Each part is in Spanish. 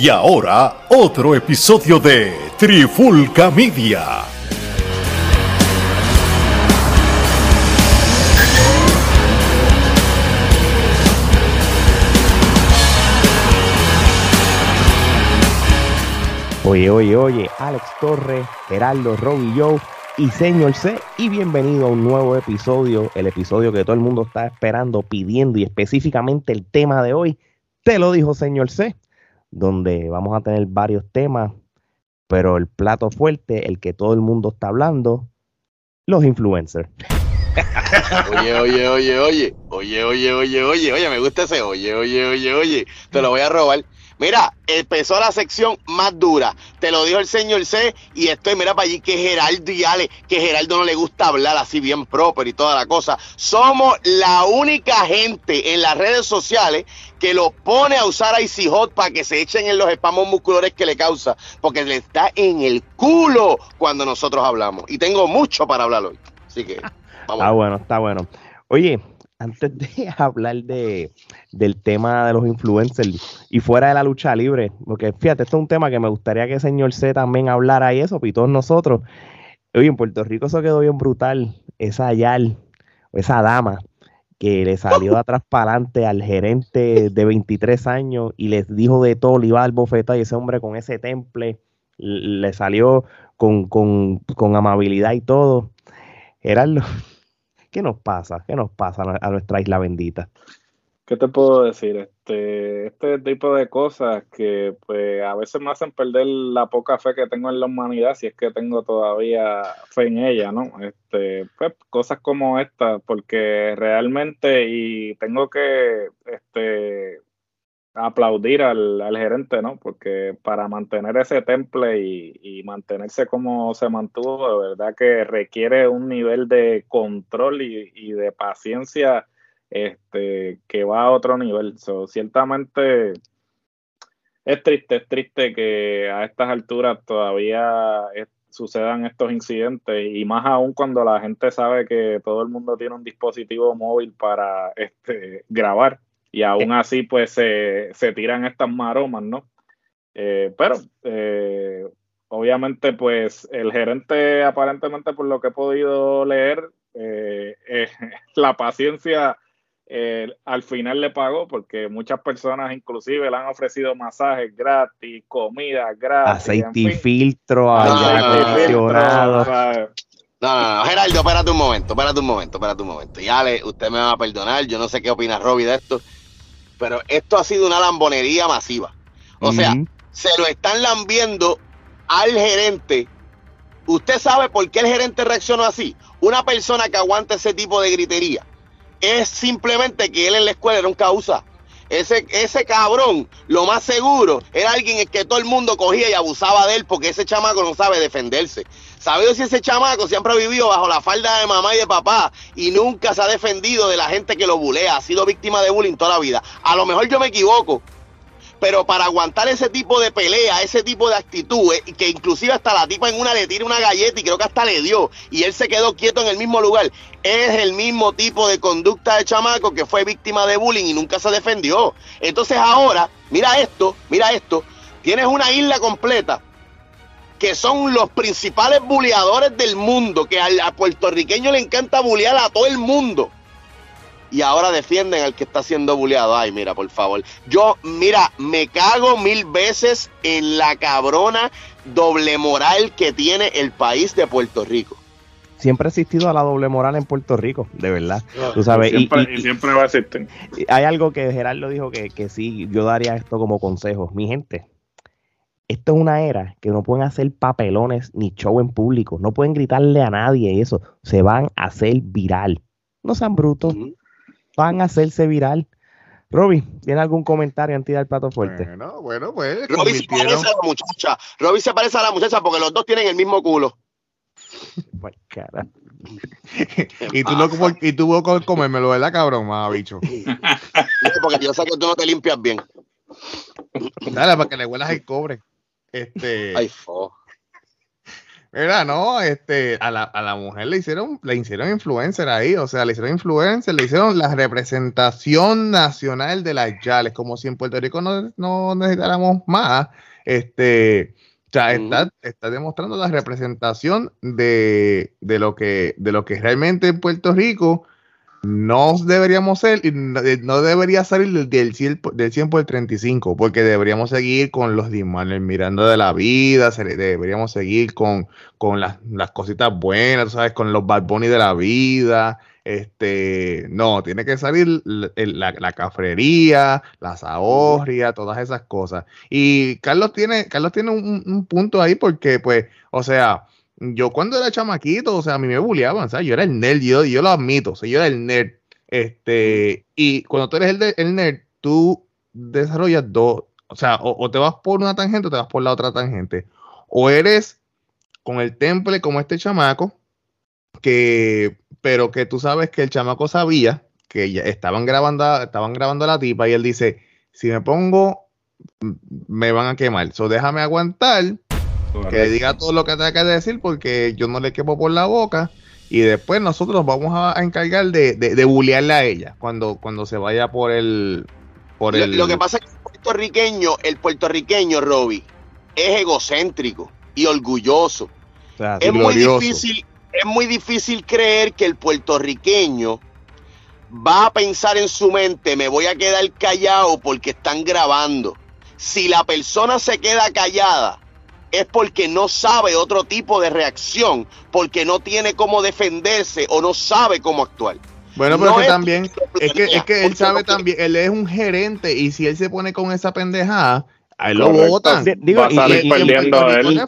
Y ahora, otro episodio de Trifulca Media. Oye, oye, oye, Alex Torres, Geraldo, Robbie Joe y Señor C. Y bienvenido a un nuevo episodio, el episodio que todo el mundo está esperando, pidiendo y específicamente el tema de hoy, te lo dijo Señor C, donde vamos a tener varios temas, pero el plato fuerte, el que todo el mundo está hablando, los influencers. Oye, oye, oye, oye, oye, oye, oye, oye, oye, me gusta ese oye, oye, oye, oye, te lo voy a robar. Mira, empezó la sección más dura. Te lo dijo el señor C. Y estoy, mira para allí que Geraldo y Ale, que Geraldo no le gusta hablar así bien proper y toda la cosa. Somos la única gente en las redes sociales que lo pone a usar a Icy Hot para que se echen en los espamos musculares que le causa. Porque le está en el culo cuando nosotros hablamos. Y tengo mucho para hablar hoy. Así que, vamos. Está bueno, está bueno. Oye, antes de hablar de, del tema de los influencers y fuera de la lucha libre, porque fíjate, esto es un tema que me gustaría que el señor C también hablara y eso, y todos nosotros. Oye, en Puerto Rico eso quedó bien brutal, esa Yal, esa dama que le salió de atrás para adelante al gerente de 23 años y les dijo de todo, le iba al bofeta y ese hombre con ese temple le salió con, con, con amabilidad y todo. Gerardo, ¿qué nos pasa? ¿Qué nos pasa a nuestra isla bendita? ¿Qué te puedo decir? Este, este tipo de cosas que pues a veces me hacen perder la poca fe que tengo en la humanidad, si es que tengo todavía fe en ella, ¿no? Este, pues cosas como esta, porque realmente, y tengo que este, aplaudir al, al, gerente, ¿no? Porque para mantener ese temple y, y, mantenerse como se mantuvo, de verdad que requiere un nivel de control y, y de paciencia este, que va a otro nivel. So, ciertamente es triste, es triste que a estas alturas todavía sucedan estos incidentes y más aún cuando la gente sabe que todo el mundo tiene un dispositivo móvil para este, grabar y aún así pues se, se tiran estas maromas, ¿no? Eh, pero eh, obviamente pues el gerente aparentemente por lo que he podido leer, eh, la paciencia eh, al final le pagó porque muchas personas inclusive le han ofrecido masajes gratis, comida gratis. Aceite y filtro, aire acondicionado. No, no, no, Geraldo, espérate un momento, espérate un momento, espérate un momento. Y Ale, usted me va a perdonar, yo no sé qué opina Robbie de esto, pero esto ha sido una lambonería masiva. O sea, se lo están lambiendo al gerente. ¿Usted sabe por qué el gerente reaccionó así? Una persona que aguanta ese tipo de gritería es simplemente que él en la escuela era un causa. Ese, ese cabrón, lo más seguro, era alguien en que todo el mundo cogía y abusaba de él porque ese chamaco no sabe defenderse. Sabido si ese chamaco siempre ha vivido bajo la falda de mamá y de papá y nunca se ha defendido de la gente que lo bulea, ha sido víctima de bullying toda la vida. A lo mejor yo me equivoco, pero para aguantar ese tipo de pelea, ese tipo de actitud, eh, que inclusive hasta la tipa en una le tira una galleta y creo que hasta le dio, y él se quedó quieto en el mismo lugar, es el mismo tipo de conducta de chamaco que fue víctima de bullying y nunca se defendió. Entonces ahora, mira esto, mira esto, tienes una isla completa que son los principales buleadores del mundo, que al a puertorriqueño le encanta bulear a todo el mundo y ahora defienden al que está siendo bulleado. Ay, mira, por favor. Yo, mira, me cago mil veces en la cabrona doble moral que tiene el país de Puerto Rico. Siempre ha existido la doble moral en Puerto Rico, de verdad. Ah, Tú sabes, y, siempre, y, y, siempre va a existir. Hay algo que Gerardo dijo que, que sí, yo daría esto como consejo. Mi gente, esto es una era que no pueden hacer papelones ni show en público, no pueden gritarle a nadie eso, se van a hacer viral. No sean brutos. Uh -huh van a hacerse viral. Roby, ¿tiene algún comentario antes del plato fuerte? Bueno, bueno, pues. Roby se parece a la muchacha. Roby se parece a la muchacha porque los dos tienen el mismo culo. Pues cara. y tú no y tú comérmelo, ¿verdad, cabrón? Más bicho. porque yo sé que tú no te limpias bien. Dale, para que le huelas el cobre. Este. Ay, fo. Mira, no, este, a la, a la mujer le hicieron, le hicieron influencer ahí, o sea, le hicieron influencer, le hicieron la representación nacional de las Yales, como si en Puerto Rico no, no necesitáramos más. Este, o sea, está, está demostrando la representación de, de, lo que, de lo que realmente en Puerto Rico no deberíamos ser, no debería salir del 100, del 100 por el 35, porque deberíamos seguir con los Dismanes mirando de la vida, deberíamos seguir con, con las, las, cositas buenas, ¿sabes? Con los Bad Bunny de la vida. Este, no, tiene que salir la, la, cafrería, la zahorria, todas esas cosas. Y Carlos tiene, Carlos tiene un, un punto ahí porque, pues, o sea, yo cuando era chamaquito, o sea, a mí me bulleaban, ¿sabes? Yo era el nerd, yo, yo lo admito, o sea, yo era el nerd. Este, y cuando tú eres el, el nerd, tú desarrollas dos, o sea, o, te vas por una tangente o te vas por la otra tangente. O eres con el temple como este chamaco, que, pero que tú sabes que el chamaco sabía que ya estaban grabando, estaban grabando a la tipa y él dice, si me pongo, me van a quemar, so déjame aguantar que diga todo lo que tenga que decir porque yo no le quepo por la boca y después nosotros vamos a, encargar de, de, bullearle a ella cuando, cuando se vaya por el... Por lo, lo que pasa es que el puertorriqueño, el puertorriqueño, Robbie, es egocéntrico y orgulloso. es, muy difícil, es muy difícil creer que el puertorriqueño va a pensar en su mente, me voy a quedar callado porque están grabando. Si la persona se queda callada, es porque no sabe otro tipo de reacción, porque no tiene cómo defenderse o no sabe cómo actuar. Bueno, pero que también, es que, es que él sabe también, él es un gerente y si él se pone con esa pendejada, lo votan. Digo, y, perdiendo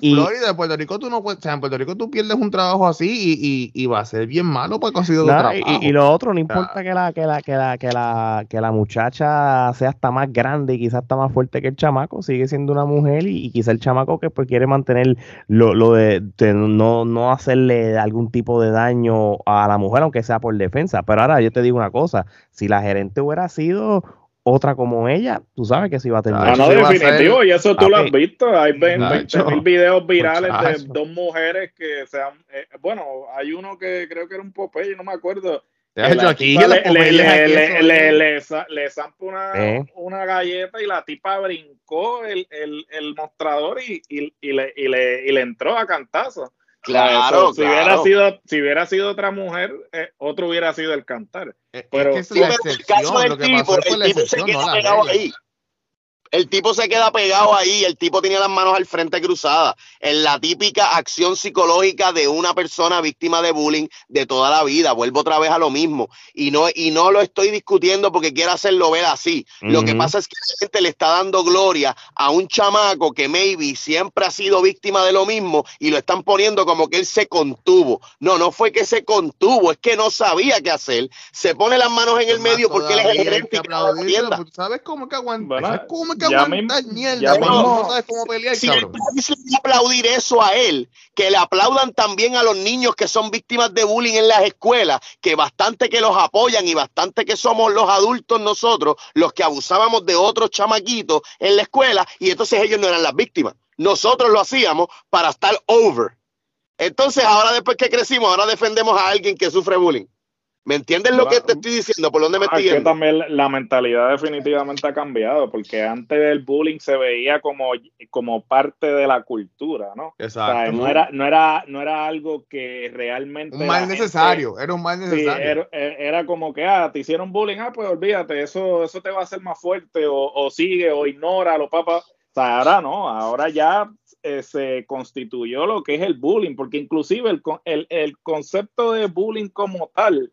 y, Florida, Puerto Rico tú no puedes, o sea, en Puerto Rico tú pierdes un trabajo así y, va a ser bien malo porque ha sido trabajo. Y, lo otro, no importa que la, que la, que la, que la, que la muchacha sea hasta más grande y quizás está más fuerte que el chamaco, sigue siendo una mujer y, quizás el chamaco que pues quiere mantener lo, lo de, de, no, no hacerle algún tipo de daño a la mujer, aunque sea por defensa. Pero ahora yo te digo una cosa, si la gerente hubiera sido otra como ella, tú sabes que se iba a terminar. Ah, no, definitivo, y eso tú lo has visto. Hay 20 mil videos virales de dos mujeres que sean. Eh, bueno, hay uno que creo que era un Popeye, no me acuerdo. Aquí, le, le, le, le, le, zampa una, eh. una, galleta y la tipa brincó el, el, el mostrador y, y, y, le, y, le, y le entró a cantazo. Claro, si, Hubiera sido, si hubiera sido otra mujer, eh, otro hubiera sido el cantar. Pero, es que es la excepción, lo que pasó fue la excepción, no la regla. El tipo se queda pegado ahí, el tipo tenía las manos al frente cruzadas, en la típica acción psicológica de una persona víctima de bullying de toda la vida. Vuelvo otra vez a lo mismo. Y no, y no lo estoy discutiendo porque quiera hacerlo ver así. Lo que pasa es que la gente le está dando gloria a un chamaco que maybe siempre ha sido víctima de lo mismo y lo están poniendo como que él se contuvo. No, no fue que se contuvo, es que no sabía qué hacer. Se pone las manos en el medio porque él es el gerente. ¿Sabes cómo que aguanta? ¿Sabes cómo que ya mierda, no sabes cómo pelear, si cabrón. aplaudir eso a él, que le aplaudan también a los niños que son víctimas de bullying en las escuelas, que bastante que los apoyan y bastante que somos los adultos nosotros, los que abusábamos de otros chamaquitos en la escuela, y entonces ellos no eran las víctimas. Nosotros lo hacíamos para estar over. Entonces, ahora después que crecimos, ahora defendemos a alguien que sufre bullying. ¿Me entiendes lo que te estoy diciendo? ¿Por dónde me ah, estoy yendo? también la mentalidad definitivamente ha cambiado, porque antes del bullying se veía como, como parte de la cultura, ¿no? Exacto. no, era, no, era, no era algo que realmente... Un mal necesario, era un mal necesario. era, como que, ah, te hicieron bullying, ah, pues olvídate, eso, eso te va a hacer más fuerte, o, o sigue, o ignora, lo papá. O sea, ahora no, ahora ya eh, se constituyó lo que es el bullying, porque inclusive el, el, el concepto de bullying como tal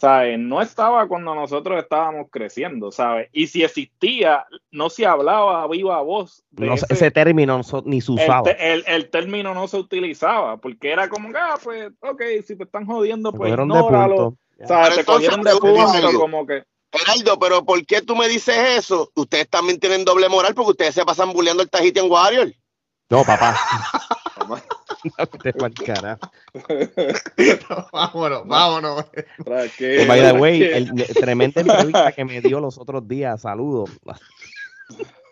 ¿sabes? No estaba cuando nosotros estábamos creciendo, ¿sabes? Y si existía, no se hablaba a viva voz. De ese, término ni se usaba. El, el, término no se utilizaba, porque era como, ah, pues, ok, si te están jodiendo, pues ignóralo. ¿Sabes? Te cogieron de punto, como que... Geraldo, pero ¿por qué tú me dices eso? Ustedes también tienen doble moral porque ustedes se pasan bulleando el Tahitian Warrior. No, papá. te vámonos, vámonos. By the way, el, tremenda entrevista que me dio los otros días. Saludos.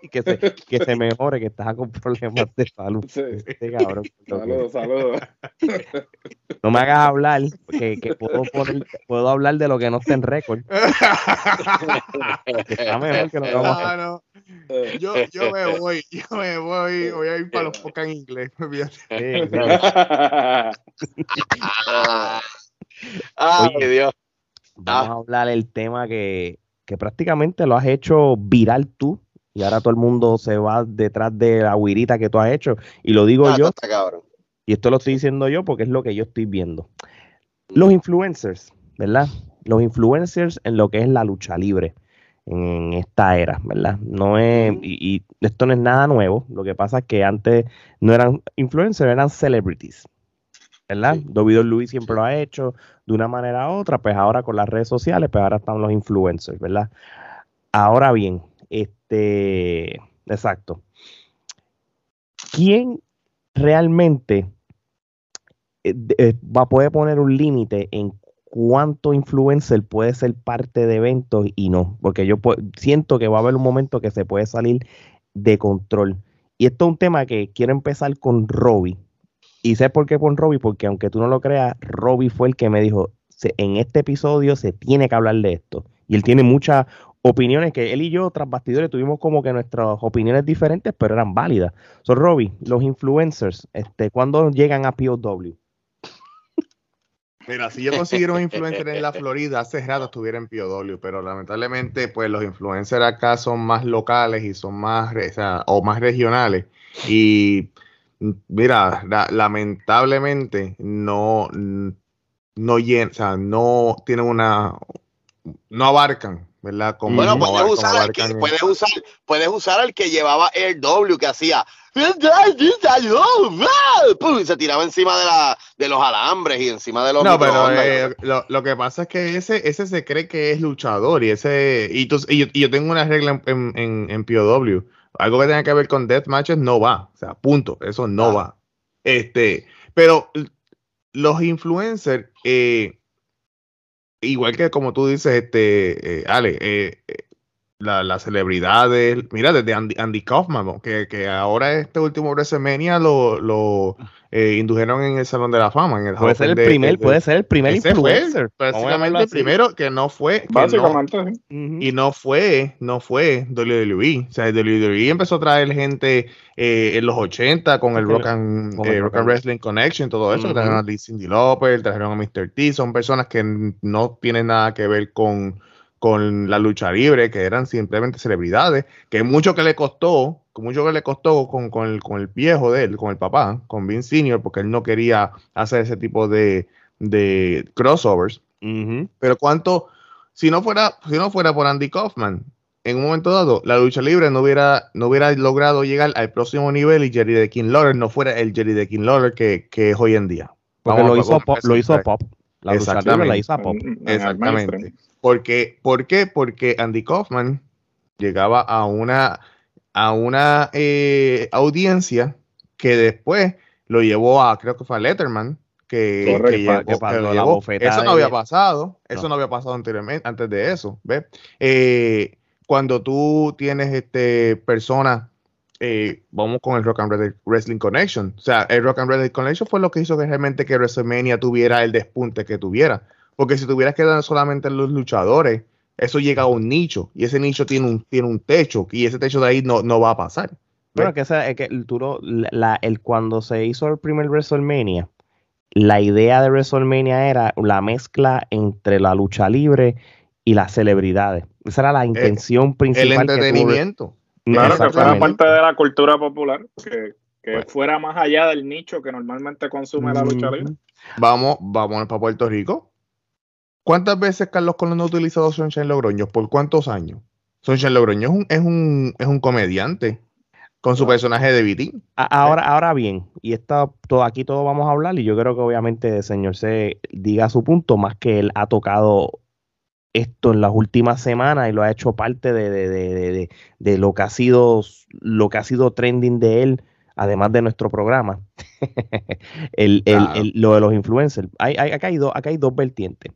Y que se, que se mejore, que estás con problemas de salud. Sí. Este cabrón, Saludos, saludos. No me hagas hablar, que, que puedo, poner- puedo hablar de lo que no está en récord. que Está mejor que lo que vamos a hacer. No. Yo, yo me voy, yo me voy, voy a ir para los podcasts en inglés. olvídate. Sí, sí. Ay, Oye. Dios. Vamos a hablar del tema que, que prácticamente lo has hecho viral tú y ahora todo el mundo se va detrás de la guirita que tú has hecho. Y lo digo Ah, yo, esto está cabrón. y esto lo estoy diciendo yo porque es lo que yo estoy viendo. Los influencers, ¿verdad? Los influencers en lo que es la lucha libre en esta era, ¿verdad? No es, y, y esto no es nada nuevo. Lo que pasa es que antes no eran influencers, eran celebrities. ¿Verdad? Sí. WWE siempre lo ha hecho de una manera u otra, pues ahora con las redes sociales, pues ahora están los influencers, ¿verdad? Ahora bien, este, exacto. ¿Quién realmente eh, eh, va a poder poner un límite en cuánto influencer puede ser parte de eventos y no? Porque yo siento que va a haber un momento que se puede salir de control. Y esto es un tema que quiero empezar con Robbie. Y sé por qué con Robbie, porque aunque tú no lo creas, Robbie fue el que me dijo, "Se- en este episodio se tiene que hablar de esto. Y él tiene muchas opiniones que él y yo, tras bastidores, tuvimos como que nuestras opiniones diferentes, pero eran válidas. So, Robbie, los influencers, este, ¿cuándo llegan a POW? Mira, si yo consiguiera un influencer en la Florida, hace rato estuviera en POW, pero lamentablemente, pues los influencers acá son más locales y son más, o, más regionales. Y mira, la- lamentablemente no, no o sea, no tienen una, no abarcan, ¿verdad? Como, Bueno, puedes usar, como al que, puedes usar, puedes usar al que llevaba el W que hacía ¡Pum! y se tiraba encima de la de los alambres y encima de los No, pero eh, lo, lo que pasa es que ese, ese se cree que es luchador y ese y, tú- y yo, y yo tengo una regla en, en, en POW. Algo que tenga que ver con death matches no va. O sea, punto. Eso no Ah. va. Este, pero los influencers, eh, igual que como tú dices, este, eh, Ale, eh, eh, la- las celebridades, mira, desde Andy, Andy Kaufman, que, que ahora este último WrestleMania lo, lo eh, indujeron en el Salón de la Fama. En el Puede ser el de- primer, de- puede ser el primer fue influencer. Llamarlo el primero que no fue, que no- Básicamente, sí. Y no fue, no fue WWE. O sea, WWE empezó a traer gente eh, en los 80 con el Rock and, con eh, el Rock Rock and and- Wrestling Connection, todo eso. Trajeron a Cindy Lauper, trajeron a Mr. T. Son personas que no tienen nada que ver con, con la lucha libre, que eran simplemente celebridades, que mucho que le costó, mucho que le costó con, con el, con el viejo de él, con el papá, con Vince Senior, porque él no quería hacer ese tipo de, de crossovers. Pero cuánto, si no fuera, si no fuera por Andy Kaufman, en un momento dado, la lucha libre no hubiera, no hubiera logrado llegar al próximo nivel y Jerry de King Lawler no fuera el Jerry de King Lawler que, que es hoy en día. Porque Vamos lo hizo, pop, lo hizo pop. La lucha libre la Exactamente. hizo a pop. Exactamente. Porque, ¿Por qué? Porque Andy Kaufman llegaba a una, a una eh, audiencia que después lo llevó a, creo que fue a Letterman, que, que llegó- Que que lo llevó. Eso no había pasado, eso No. no, había pasado anteriormente, antes de eso, ¿ves? Eh, cuando tú tienes este persona eh, vamos con el Rock and Wrestling- Wrestling Connection. O sea, el Rock and Wrestling Connection fue lo que hizo que realmente que WrestleMania tuviera el despunte que tuviera. Porque si tuvieras quedado solamente en los luchadores, eso llega a un nicho y ese nicho tiene un, tiene un techo y ese techo de ahí no, no va a pasar. Bueno, que, esa- es que el, tú lo- la- el cuando se hizo el primer WrestleMania, la idea de WrestleMania era la mezcla entre la lucha libre y las celebridades. Esa era la intención El principal. que tuvo- entretenimiento. Claro, que fuera parte de la cultura popular, que, que Pues- fuera más allá del nicho que normalmente consume la lucha libre. Vamos, vamos para Puerto Rico. ¿Cuántas veces Carlos Colón ha utilizado Sunshine Logroño? ¿Por cuántos años? Sunshine Logroño es un, es un, es un comediante con su personaje de Vitín. Ahora, ahora bien, y esta, todo, aquí todo vamos a hablar, y yo creo que obviamente el señor C diga su punto, más que él ha tocado esto en las últimas semanas y lo ha hecho parte de, de- de- de- de- de lo que ha sido lo que ha sido trending de él, además de nuestro programa. el, el- Claro. el- lo de los influencers. Hay, hay, acá, hay dos, acá hay dos vertientes.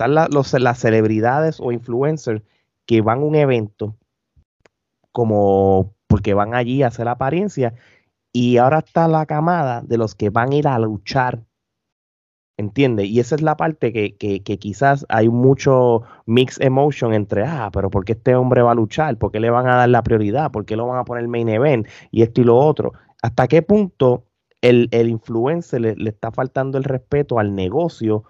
Están los- las celebridades o influencers que van a un evento como porque van allí a hacer apariencia y ahora está la camada de los que van a ir a luchar. ¿Entiendes? Y esa es la parte que, que, quizás hay mucho mix emotion entre, ah, pero ¿por qué este hombre va a luchar? ¿Por qué le van a dar la prioridad? ¿Por qué lo van a poner main event? Y esto y lo otro. ¿Hasta qué punto el, el influencer le, está faltando el respeto al negocio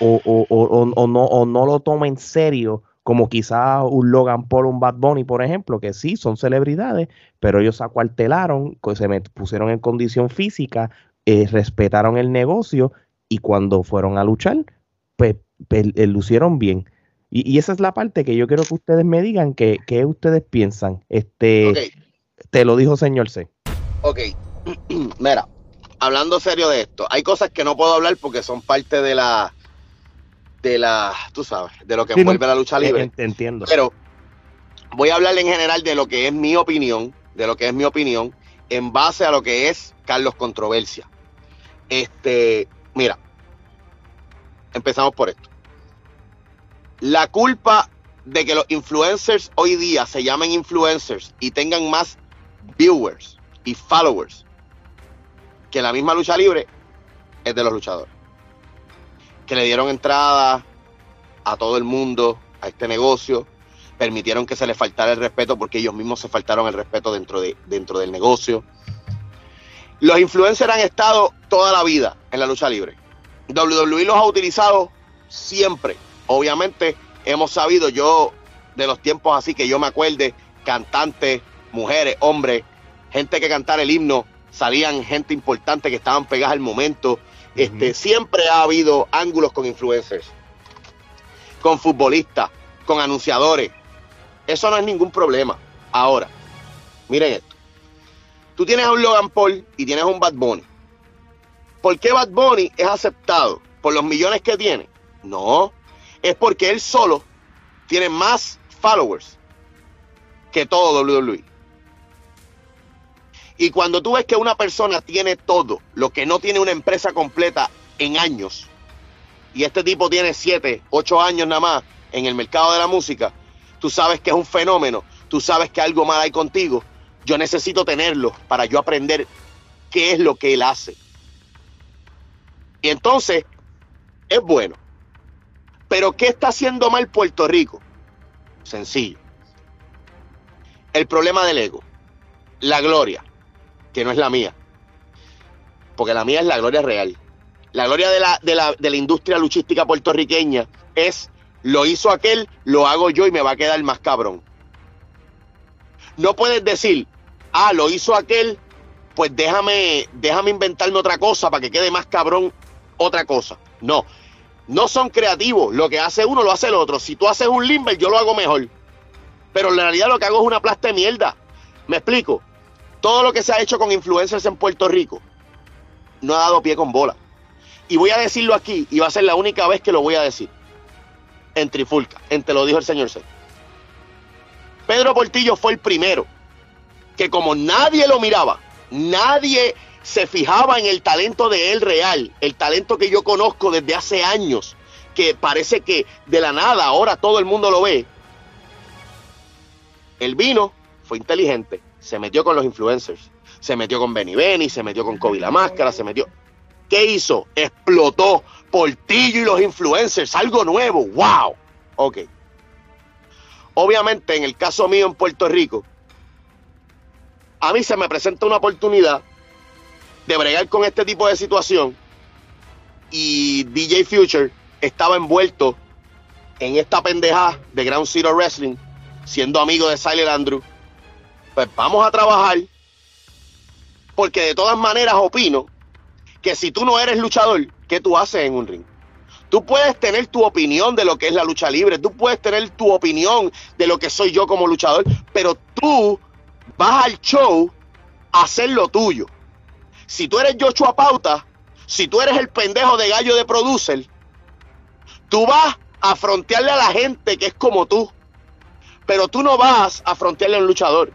o, o, o, o, no, o no lo toma en serio como quizás un Logan Paul, un Bad Bunny, por ejemplo, que sí son celebridades, pero ellos se acuartelaron, se pusieron en condición física, eh, respetaron el negocio y cuando fueron a luchar, pues, pues eh, lucieron bien. Y, y, esa es la parte que yo quiero que ustedes me digan que, que ustedes piensan. Este, okay. Te lo dijo señor C. Ok, mira, hablando serio de esto, hay cosas que no puedo hablar porque son parte de la de la, tú sabes, de lo que sí, envuelve no, la lucha libre. Te entiendo. Pero voy a hablar en general de lo que es mi opinión, de lo que es mi opinión, en base a lo que es Carlos Controversia. Este, mira, empezamos por esto. La culpa de que los influencers hoy día se llamen influencers y tengan más viewers y followers que la misma lucha libre es de los luchadores que le dieron entrada a todo el mundo a este negocio, permitieron que se le faltara el respeto porque ellos mismos se faltaron el respeto dentro, de, dentro del negocio. Los influencers han estado toda la vida en la lucha libre. WWE los ha utilizado siempre. Obviamente hemos sabido yo de los tiempos así que yo me acuerde, cantantes, mujeres, hombres, gente que cantara el himno, salían gente importante que estaban pegadas al momento, este, siempre ha habido ángulos con influencers, con futbolistas, con anunciadores. Eso no es ningún problema. Ahora, miren esto. Tú tienes a un Logan Paul y tienes a un Bad Bunny. ¿Por qué Bad Bunny es aceptado? ¿Por los millones que tiene? No. Es porque él solo tiene más followers que todo WWE. Y cuando tú ves que una persona tiene todo, lo que no tiene una empresa completa en años, y este tipo tiene 7, 8 años nada más en el mercado de la música, tú sabes que es un fenómeno, tú sabes que algo mal hay contigo, yo necesito tenerlo para yo aprender qué es lo que él hace. Y entonces, es bueno. Pero ¿qué está haciendo mal Puerto Rico? Sencillo. El problema del ego, la gloria, que no es la mía. Porque la mía es la gloria real. La gloria de la, de la, de la industria luchística puertorriqueña es lo hizo aquel, lo hago yo y me va a quedar más cabrón. No puedes decir, ah, lo hizo aquel, pues déjame, déjame inventarme otra cosa para que quede más cabrón otra cosa. No, no son creativos. Lo que hace uno lo hace el otro. Si tú haces un limber, yo lo hago mejor. Pero en realidad lo que hago es una plasta de mierda. ¿Me explico? Todo lo que se ha hecho con influencers en Puerto Rico no ha dado pie con bola. Y voy a decirlo aquí, y va a ser la única vez que lo voy a decir. En Trifulca, en Te lo dijo el señor C. Pedro Portillo fue el primero que como nadie lo miraba, nadie se fijaba en el talento de él real, el talento que yo conozco desde hace años, que parece que de la nada ahora todo el mundo lo ve. Él vino, fue inteligente, se metió con los influencers, se metió con Benny Benny, se metió con Kobe la Máscara, se metió. ¿Qué hizo? Explotó Portillo y los influencers, algo nuevo, wow. Ok. Obviamente, en el caso mío en Puerto Rico, a mí se me presenta una oportunidad de bregar con este tipo de situación y DJ Future estaba envuelto en esta pendeja de Ground Zero Wrestling, siendo amigo de Silent Andrew pues vamos a trabajar, porque de todas maneras opino que si tú no eres luchador, ¿qué tú haces en un ring? Tú puedes tener tu opinión de lo que es la lucha libre, tú puedes tener tu opinión de lo que soy yo como luchador, pero tú vas al show a hacer lo tuyo. Si tú eres Joshua Pauta, si tú eres el pendejo de gallo de producer, tú vas a frontearle a la gente que es como tú, pero tú no vas a frontearle a un luchador.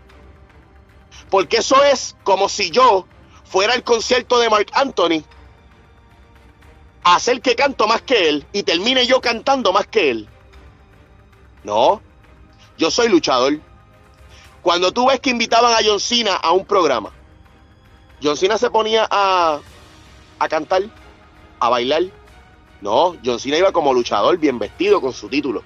Porque eso es como si yo fuera al concierto de Mark Anthony a hacer que canto más que él y termine yo cantando más que él. No, yo soy luchador. Cuando tú ves que invitaban a John Cena a un programa, John Cena se ponía a, a cantar, a bailar. No, John Cena iba como luchador, bien vestido, con su título.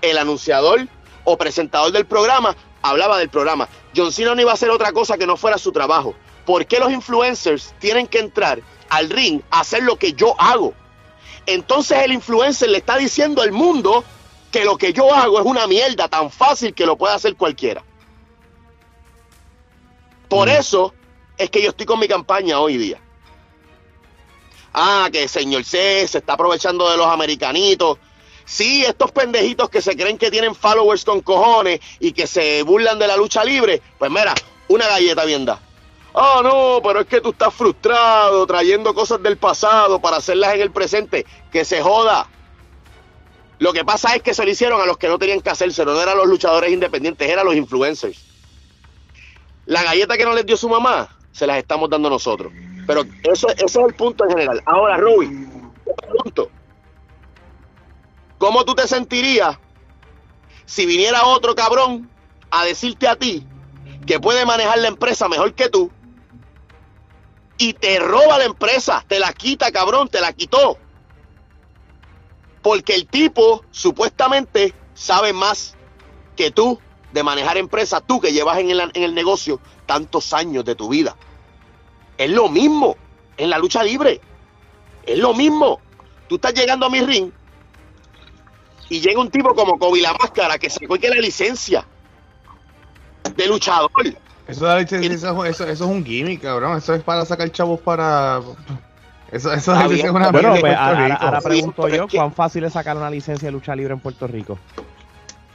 El anunciador o presentador del programa hablaba del programa. John Cena no iba a hacer otra cosa que no fuera su trabajo. ¿Por qué los influencers tienen que entrar al ring a hacer lo que yo hago? Entonces el influencer le está diciendo al mundo que lo que yo hago es una mierda tan fácil que lo puede hacer cualquiera. Por eso es que yo estoy con mi campaña hoy día. Ah, que el señor C se está aprovechando de los americanitos. Sí, estos pendejitos que se creen que tienen followers con cojones y que se burlan de la lucha libre, pues mira, una galleta bien da. Ah, no, pero es que tú estás frustrado trayendo cosas del pasado para hacerlas en el presente. Que se joda. Lo que pasa es que se lo hicieron a los que no tenían que hacérselo. No eran los luchadores independientes, eran los influencers. La galleta que no les dio su mamá, se las estamos dando nosotros. Pero eso, ese es el punto en general. Ahora, Ruby, pregunto. ¿Cómo tú te sentirías si viniera otro cabrón a decirte a ti que puede manejar la empresa mejor que tú y te roba la empresa, te la quita, cabrón, te la quitó? Porque el tipo supuestamente sabe más que tú de manejar empresa, tú que llevas en el negocio tantos años de tu vida. Es lo mismo en la lucha libre. Es lo mismo. Tú estás llegando a mi ring y llega un tipo como Kobe la máscara que sacó que la licencia de luchador. Eso, eso, eso, es un gimmick, cabrón. Eso es para sacar chavos para. Eso, eso es una bueno, pues, ahora, ahora, pregunto yo, ¿cuán fácil es sacar una licencia de lucha libre en Puerto Rico?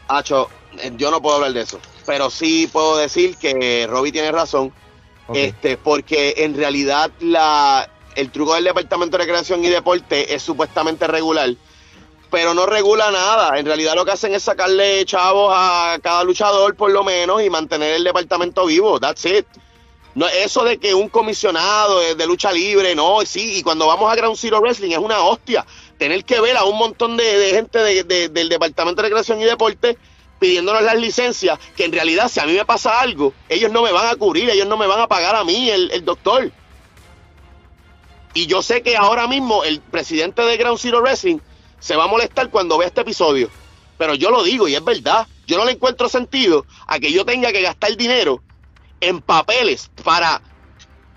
Hacho, eh, yo no puedo hablar de eso, pero sí puedo decir que Robbie tiene razón, este, porque en realidad la, el truco del Departamento de Recreación y Deporte es supuestamente regular, pero no regula nada. En realidad lo que hacen es sacarle chavos a cada luchador por lo menos y mantener el departamento vivo. That's it. No, eso de que un comisionado de, lucha libre, no, sí, y cuando vamos a Ground Zero Wrestling es una hostia. Tener que ver a un montón de, gente del Departamento de Recreación y Deporte pidiéndonos las licencias, que en realidad si a mí me pasa algo, ellos no me van a cubrir, ellos no me van a pagar a mí, el doctor. Y yo sé que ahora mismo el presidente de Ground Zero Wrestling se va a molestar cuando vea este episodio. Pero yo lo digo y es verdad. Yo no le encuentro sentido a que yo tenga que gastar dinero en papeles para...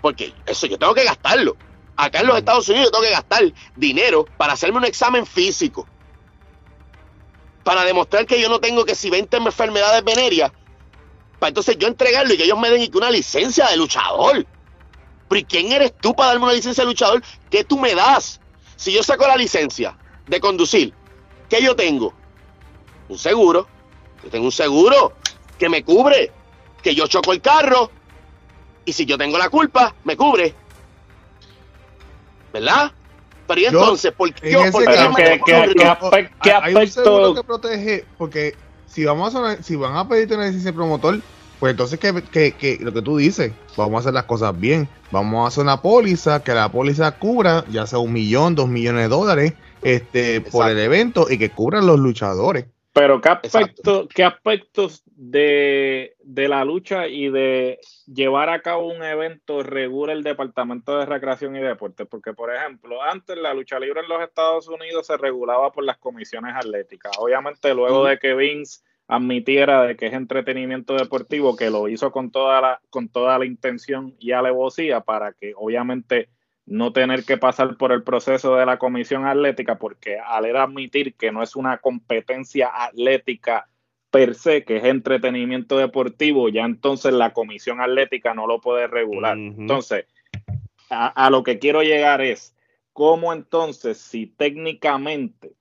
Porque eso yo tengo que gastarlo. Acá en los Estados Unidos tengo que gastar dinero para hacerme un examen físico. Para demostrar que yo no tengo que si 20 enfermedades venéreas. Para entonces yo entregarlo y que ellos me den una licencia de luchador. Pero ¿y quién eres tú para darme una licencia de luchador? ¿Qué tú me das? Si yo saco la licencia de conducir, ¿qué yo tengo? Un seguro. Yo tengo un seguro que me cubre, que yo choco el carro y si yo tengo la culpa, me cubre. ¿Verdad? Pero y entonces, ¿por qué yo? ¿Por qué, ¿Qué, aspecto? que protege, porque si vamos a, si van a pedirte una licencia de promotor, pues entonces que, que, que, lo que tú dices, vamos a hacer las cosas bien. Vamos a hacer una póliza, que la póliza cubra ya sea un millón, dos millones de dólares, este, por el evento y que cubran los luchadores. Pero ¿qué, aspecto, ¿qué aspectos de, la lucha y de llevar a cabo un evento regula el Departamento de Recreación y Deportes? Porque, por ejemplo, antes la lucha libre en los Estados Unidos se regulaba por las comisiones atléticas. Obviamente, luego de que Vince admitiera de que es entretenimiento deportivo, que lo hizo con toda la, con toda la intención y alevosía para que obviamente no tener que pasar por el proceso de la comisión atlética, porque al admitir que no es una competencia atlética per se, que es entretenimiento deportivo, ya entonces la comisión atlética no lo puede regular. Entonces, a, lo que quiero llegar es, ¿cómo entonces, si técnicamente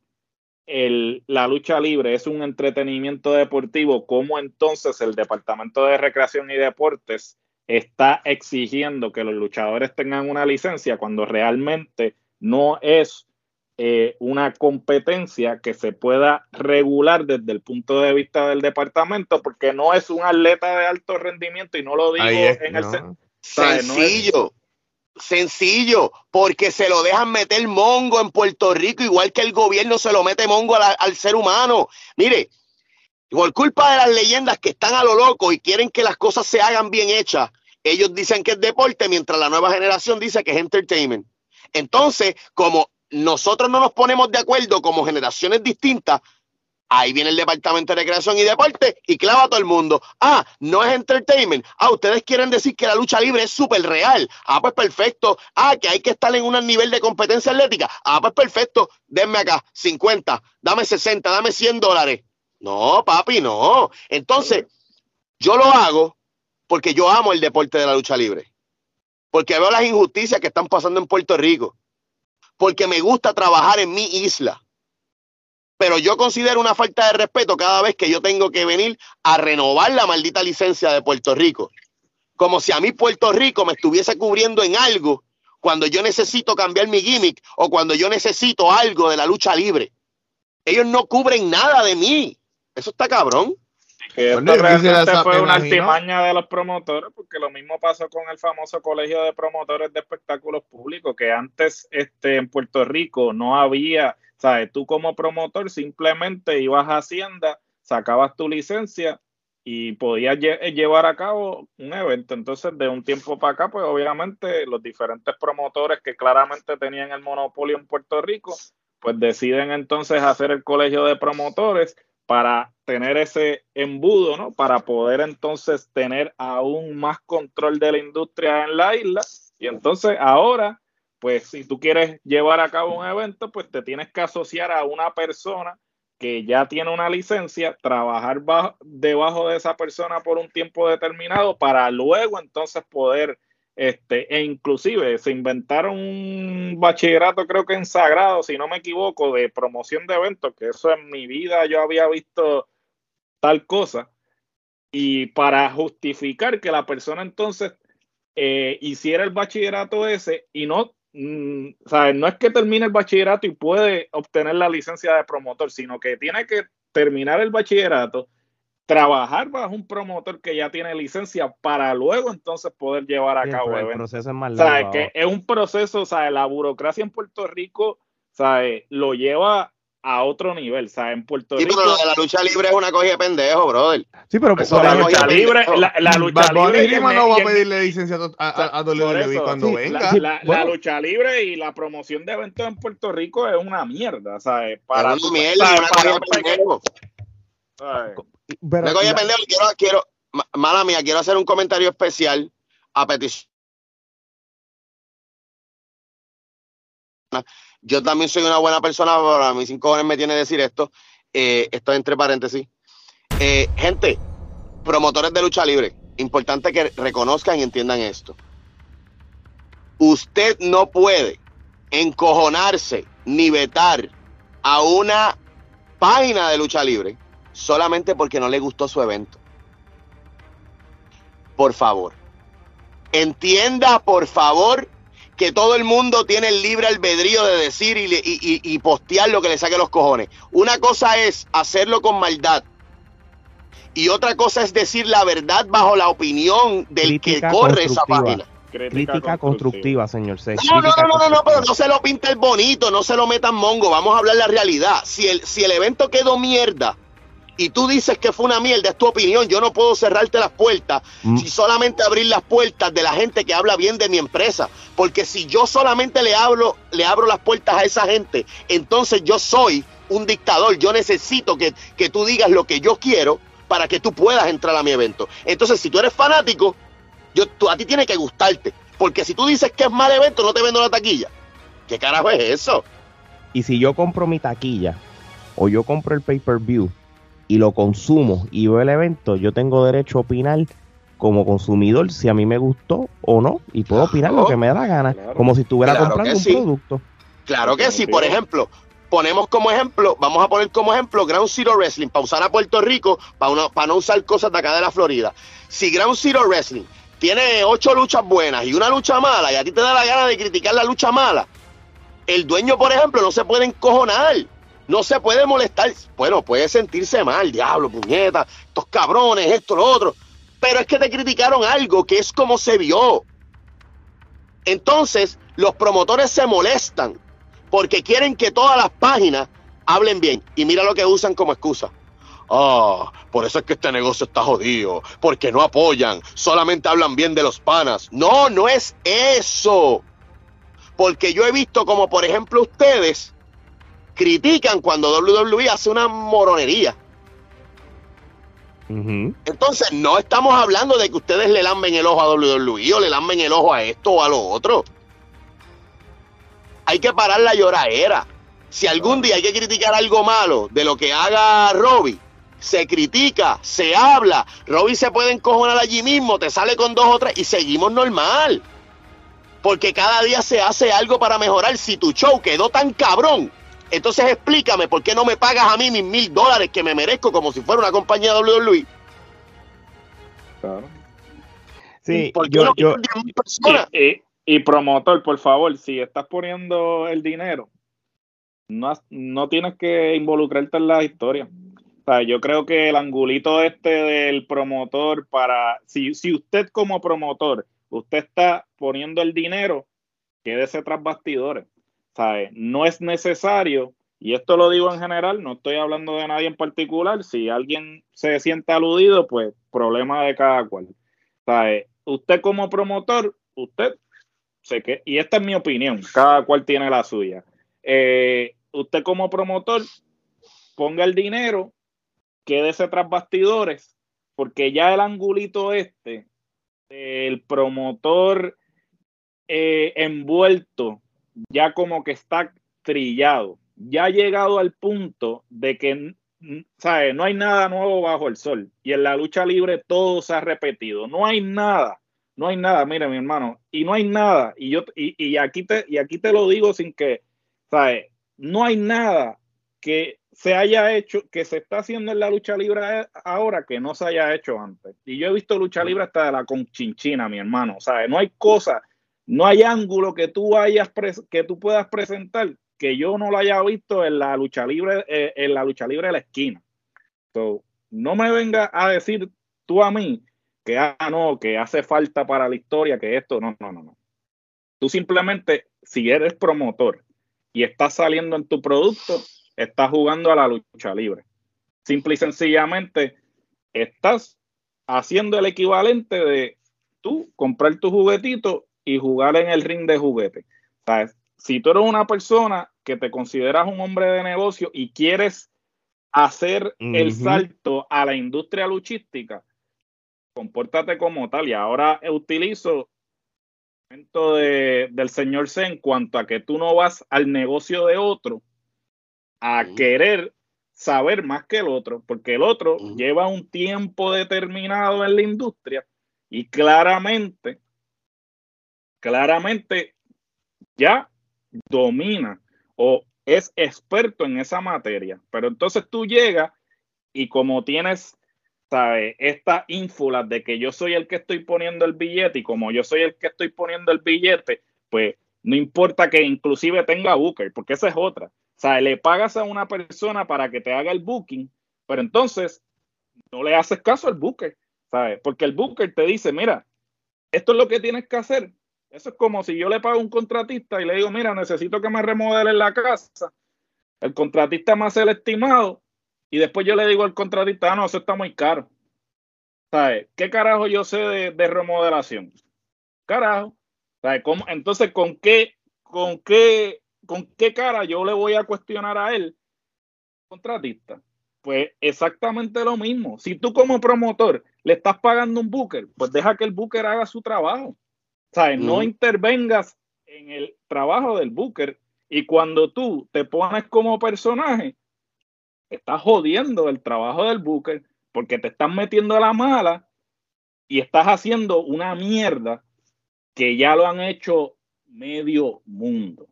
el, la lucha libre es un entretenimiento deportivo, cómo entonces el Departamento de Recreación y Deportes está exigiendo que los luchadores tengan una licencia cuando realmente no es eh, una competencia que se pueda regular desde el punto de vista del departamento, porque no es un atleta de alto rendimiento y no lo digo en el sencillo. Sencillo, porque se lo dejan meter mongo en Puerto Rico, igual que el gobierno se lo mete mongo al ser humano. Mire, por culpa de las leyendas que están a lo loco y quieren que las cosas se hagan bien hechas, ellos dicen que es deporte, mientras la nueva generación dice que es entertainment. Entonces, como nosotros no nos ponemos de acuerdo como generaciones distintas, ahí viene el Departamento de Recreación y Deporte y clava a todo el mundo. Ah, no es entertainment. Ah, ustedes quieren decir que la lucha libre es súper real. Ah, pues perfecto. Ah, que hay que estar en un nivel de competencia atlética. Ah, pues perfecto. Denme acá 50, dame 60, dame 100 dólares. No, papi, no. Entonces, yo lo hago porque yo amo el deporte de la lucha libre. Porque veo las injusticias que están pasando en Puerto Rico. Porque me gusta trabajar en mi isla. Pero yo considero una falta de respeto cada vez que yo tengo que venir a renovar la maldita licencia de Puerto Rico. Como si a mí Puerto Rico me estuviese cubriendo en algo cuando yo necesito cambiar mi gimmick o cuando yo necesito algo de la lucha libre. Ellos no cubren nada de mí. Eso está cabrón. Que esto realmente fue una altimaña de los promotores, porque lo mismo pasó con el famoso colegio de promotores de espectáculos públicos, que antes este, en Puerto Rico no había, ¿sabes? Tú como promotor simplemente ibas a Hacienda, sacabas tu licencia y podías llevar a cabo un evento. Entonces, de un tiempo para acá, pues obviamente los diferentes promotores que claramente tenían el monopolio en Puerto Rico, pues deciden entonces hacer el colegio de promotores para tener ese embudo, ¿no? Para poder entonces tener aún más control de la industria en la isla. Y entonces ahora, pues si tú quieres llevar a cabo un evento, pues te tienes que asociar a una persona que ya tiene una licencia, trabajar debajo de esa persona por un tiempo determinado para luego entonces poder este, e inclusive se inventaron un bachillerato, creo que en Sagrado, si no me equivoco, de promoción de eventos, que eso en mi vida yo había visto tal cosa. Y para justificar que la persona entonces eh, hiciera el bachillerato ese y no, mm, no es que termine el bachillerato y puede obtener la licencia de promotor, sino que tiene que terminar el bachillerato trabajar bajo un promotor que ya tiene licencia para luego entonces poder llevar a cabo el proceso es más largo. que es un proceso, ¿sabes? La burocracia en Puerto Rico, ¿sabes? Lo lleva a otro nivel, ¿sabes? En Puerto Rico. pero la lucha libre es una cogida de pendejo, brother. Sí, pero pues, la, lucha libre, la, lucha libre. no va a pedirle licencia a, a, WWE cuando venga. La, lucha libre y la promoción de eventos en Puerto Rico es una mierda, ¿sabes? Para, es una mierda, una cogida de pendejo. Pero, oye, pendejo, quiero, quiero, mala mía, quiero hacer un comentario especial a petición. Yo también soy una buena persona, pero a mí cinco cojones me tiene que decir esto. Eh, esto entre paréntesis. Eh, gente, promotores de lucha libre, importante que reconozcan y entiendan esto. Usted no puede encojonarse ni vetar a una página de lucha libre solamente porque no le gustó su evento. Por favor, entienda por favor que todo el mundo tiene el libre albedrío de decir y, postear lo que le saque los cojones. Una cosa es hacerlo con maldad y otra cosa es decir la verdad bajo la opinión del que corre esa página. Crítica, constructiva, señor C. No, no, no, no, no, pero no se lo pinta el bonito, no se lo metan mongo, vamos a hablar la realidad. Si el, si el evento quedó mierda, y tú dices que fue una mierda, es tu opinión, yo no puedo cerrarte las puertas mm. si solamente abrir las puertas de la gente que habla bien de mi empresa, porque si yo solamente le hablo, le abro las puertas a esa gente, entonces yo soy un dictador, yo necesito que, que tú digas lo que yo quiero para que tú puedas entrar a mi evento. Entonces, si tú eres fanático, yo, tú, a ti tiene que gustarte, porque si tú dices que es mal evento, no te vendo la taquilla. ¿Qué carajo es eso? Y si yo compro mi taquilla o yo compro el pay-per-view, y lo consumo. Y veo el evento, yo tengo derecho a opinar como consumidor si a mí me gustó o no y puedo opinar lo que me da la gana, como si estuviera comprando un producto. Claro que sí, por ejemplo, ponemos como ejemplo, vamos a poner como ejemplo Ground Zero Wrestling para usar a Puerto Rico, para, para no usar cosas de acá de la Florida. Si Ground Zero Wrestling tiene ocho luchas buenas y una lucha mala y a ti te da la gana de criticar la lucha mala, el dueño, por ejemplo, no se puede encojonar no se puede molestar. Bueno, puede sentirse mal, diablo, puñeta, estos cabrones, esto, lo otro. Pero es que te criticaron algo que es como se vio. Entonces, los promotores se molestan porque quieren que todas las páginas hablen bien. Y mira lo que usan como excusa. Ah, por eso es que este negocio está jodido, porque no apoyan, solamente hablan bien de los panas. No, no es eso. Porque yo he visto como, por ejemplo, ustedes critican cuando WWE hace una moronería. Entonces, no estamos hablando de que ustedes le lamben el ojo a WWE o le lamben el ojo a esto o a lo otro. Hay que parar la lloradera. Si algún día hay que criticar algo malo de lo que haga Robbie, se critica, se habla. Robbie se puede encojonar allí mismo, te sale con dos o tres y seguimos normal. Porque cada día se hace algo para mejorar. Si tu show quedó tan cabrón, entonces explícame por qué no me pagas a mí mis mil dólares que me merezco como si fuera una compañía WWE. Claro. Sí, ¿Por qué yo, no yo, quieren 10,000 personas? Y, y- y promotor, por favor, si estás poniendo el dinero, no, no tienes que involucrarte en la historia. O sea, yo creo que el angulito este del promotor para, si, si usted como promotor, usted está poniendo el dinero, quédese tras bastidores. No es necesario, y esto lo digo en general, no estoy hablando de nadie en particular, si alguien se siente aludido, pues problema de cada cual. Usted como promotor, usted sé que, y esta es mi opinión, cada cual tiene la suya. Eh, usted como promotor, ponga el dinero, quédese tras bastidores, porque ya el angulito este, el promotor eh, envuelto, ya como que está trillado, ya ha llegado al punto de que ¿sabe? no hay nada nuevo bajo el sol. Y en la lucha libre todo se ha repetido. No hay nada no hay nada, mire mi hermano, y no hay nada, y yo y, y aquí te y aquí te lo digo sin que, ¿sabes? No hay nada que se haya hecho, que se está haciendo en la lucha libre ahora que no se haya hecho antes. Y yo he visto lucha libre hasta de la conchinchina, mi hermano, ¿sabes? No hay cosa, no hay ángulo que tú hayas que tú puedas presentar que yo no lo haya visto en la lucha libre, eh, en la lucha libre de la esquina. So, no me venga a decir tú a mí que ah, no, que hace falta para la historia, que esto, no, no, no, no. Tú simplemente, si eres promotor y estás saliendo en tu producto, estás jugando a la lucha libre. Simple y sencillamente, estás haciendo el equivalente de tú comprar tu juguetito y jugar en el ring de juguete. ¿Sabes? Si tú eres una persona que te consideras un hombre de negocio y quieres hacer uh -huh. el salto a la industria luchística, compórtate como tal. Y ahora utilizo el momento de, del señor C en cuanto a que tú no vas al negocio de otro a uh -huh. querer saber más que el otro, porque el otro uh -huh. lleva un tiempo determinado en la industria y claramente, claramente ya domina o es experto en esa materia. Pero entonces tú llegas y como tienes. Esta ínfula de que yo soy el que estoy poniendo el billete y como yo soy el que estoy poniendo el billete, pues no importa que inclusive tenga Booker, porque esa es otra. O le pagas a una persona para que te haga el booking, pero entonces no le haces caso al Booker, ¿sabes? Porque el Booker te dice, mira, esto es lo que tienes que hacer. Eso es como si yo le pago a un contratista y le digo, mira, necesito que me remodelen la casa. El contratista me hace el estimado y después yo le digo al contratista, ah, no, eso está muy caro. ¿Sabes? ¿Qué carajo yo sé de, de remodelación? Carajo. ¿Sabes? Entonces, ¿con qué, con, qué, ¿con qué cara yo le voy a cuestionar a él, contratista? Pues exactamente lo mismo. Si tú como promotor le estás pagando un booker, pues deja que el booker haga su trabajo. Mm. No intervengas en el trabajo del booker y cuando tú te pones como personaje, estás jodiendo el trabajo del Booker porque te estás metiendo a la mala y estás haciendo una mierda que ya lo han hecho medio mundo.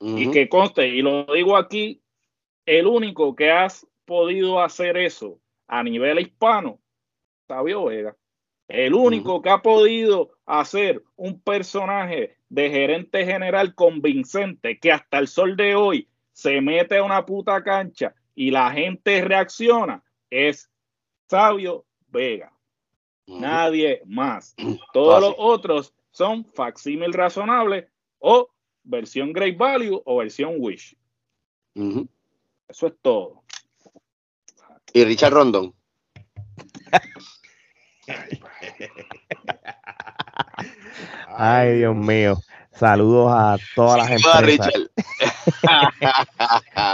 Uh -huh. Y que conste, y lo digo aquí, el único que has podido hacer eso a nivel hispano, Sabio Vega. El único uh -huh. que ha podido hacer un personaje de gerente general convincente que hasta el sol de hoy se mete a una puta cancha y la gente reacciona, es Sabio Vega. Uh -huh. Nadie más. Todos los otros son facsímil razonable o versión Great Value o versión Wish. Uh -huh. Eso es todo. Y Richard Rondón. Ay, Dios mío. Saludos a todas las Saludos a empresas. Richard.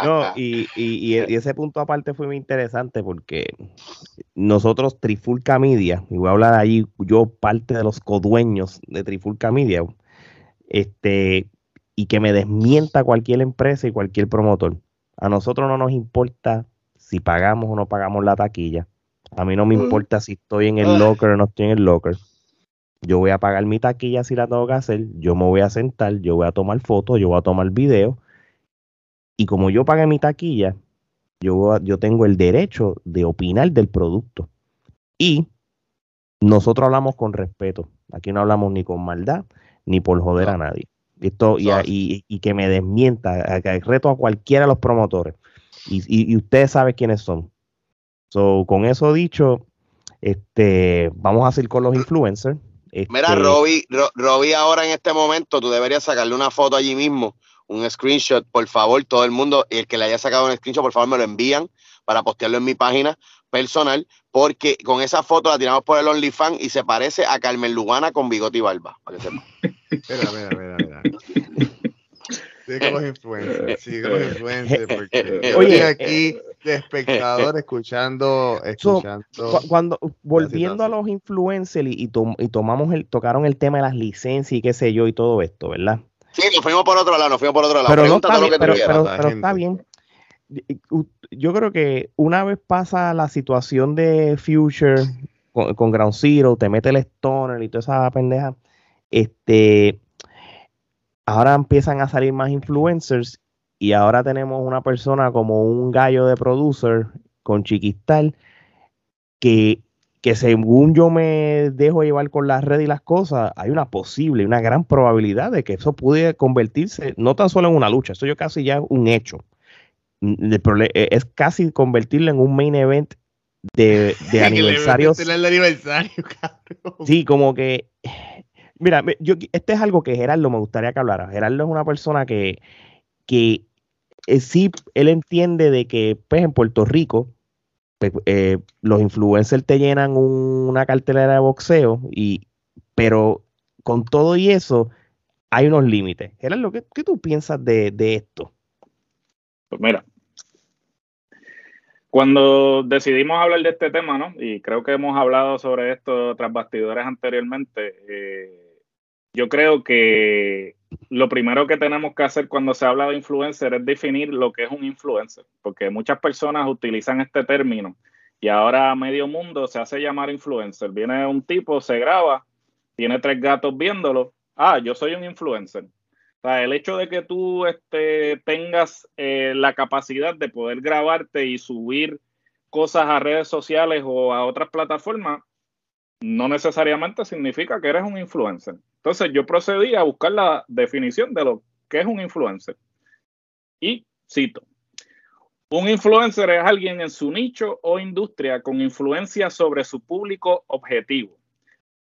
No, y, y- y- y ese punto aparte fue muy interesante porque nosotros, Trifulca Media, y voy a hablar allí, yo parte de los codueños de Trifulca Media, este, y que me desmienta cualquier empresa y cualquier promotor. A nosotros no nos importa si pagamos o no pagamos la taquilla. A mí no me importa si estoy en Ah. el locker o no estoy en el locker. Yo voy a pagar mi taquilla si la tengo que hacer. Yo me voy a sentar, yo voy a tomar fotos, yo voy a tomar video. Y como yo pagué mi taquilla, yo, yo tengo el derecho de opinar del producto. Y nosotros hablamos con respeto. Aquí no hablamos ni con maldad, ni por joder a nadie. Esto, y, y- y que me desmienta, reto a cualquiera de los promotores. Y, y- y ustedes saben quiénes son. So, con eso dicho, este, vamos a seguir con los influencers. Mira, Este, Robbie, Ro- Robbie, ahora en este momento tú deberías sacarle una foto allí mismo, un screenshot, por favor, todo el mundo, y el que le haya sacado un screenshot, por favor, me lo envían para postearlo en mi página personal, porque con esa foto la tiramos por el OnlyFans y se parece a Carmen Lugana con bigote y barba, para que. Mira, mira, mira, mira. Sigue con los influencers, sigue con los influencers, porque Oye, aquí de espectador escuchando, escuchando. Cu- Cuando volviendo a los influencers y, y tom- y tomamos el, tocaron el tema de las licencias y qué sé yo y todo esto, ¿verdad? Sí, nos fuimos por otro lado, nos fuimos por otro lado. pero no está bien, lo que pero, pero- está bien. Yo creo que una vez pasa la situación de Future con, con Ground Zero, te mete el Stoner y toda esa pendeja, este, ahora empiezan a salir más influencers y ahora tenemos una persona como un gallo de producer con Chiquistal que, que según yo me dejo llevar con las redes y las cosas, hay una posible, una gran probabilidad de que eso puede convertirse no tan solo en una lucha, eso yo casi ya es un hecho. Mm, eh, es casi convertirlo en un main event de, de aniversarios. El aniversario, cabrón. Sí, como que. Mira, yo, este es algo que Gerardo me gustaría que hablara. Gerardo es una persona que, que eh, sí, él entiende de que, pues, en Puerto Rico, pues, eh, los influencers te llenan un- una cartelera de boxeo, y, pero con todo y eso, hay unos límites. Gerardo, ¿qué, qué tú piensas de, de esto? Pues mira, cuando decidimos hablar de este tema, ¿no? Y creo que hemos hablado sobre esto tras bastidores anteriormente. eh, yo creo que lo primero que tenemos que hacer cuando se habla de influencer es definir lo que es un influencer, porque muchas personas utilizan este término y ahora medio mundo se hace llamar influencer. Viene un tipo, se graba, tiene tres gatos viéndolo. Ah, yo soy un influencer. El hecho de que tú este, tengas eh, la capacidad de poder grabarte y subir cosas a redes sociales o a otras plataformas, no necesariamente significa que eres un influencer. Entonces yo procedí a buscar la definición de lo que es un influencer. Y cito, un influencer es alguien en su nicho o industria con influencia sobre su público objetivo.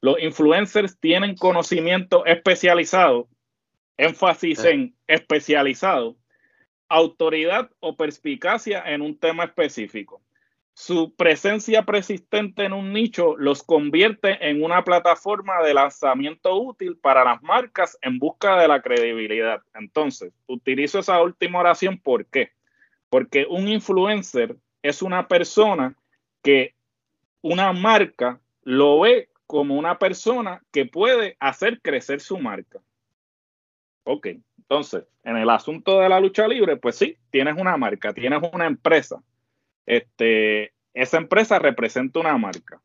Los influencers tienen conocimiento especializado énfasis en especializado, autoridad o perspicacia en un tema específico. Su presencia persistente en un nicho los convierte en una plataforma de lanzamiento útil para las marcas en busca de la credibilidad. Entonces, utilizo esa última oración ¿por qué? Porque un influencer es una persona que una marca lo ve como una persona que puede hacer crecer su marca. Ok, entonces, en el asunto de la lucha libre, pues sí, tienes una marca, tienes una empresa. Este, esa empresa representa una marca.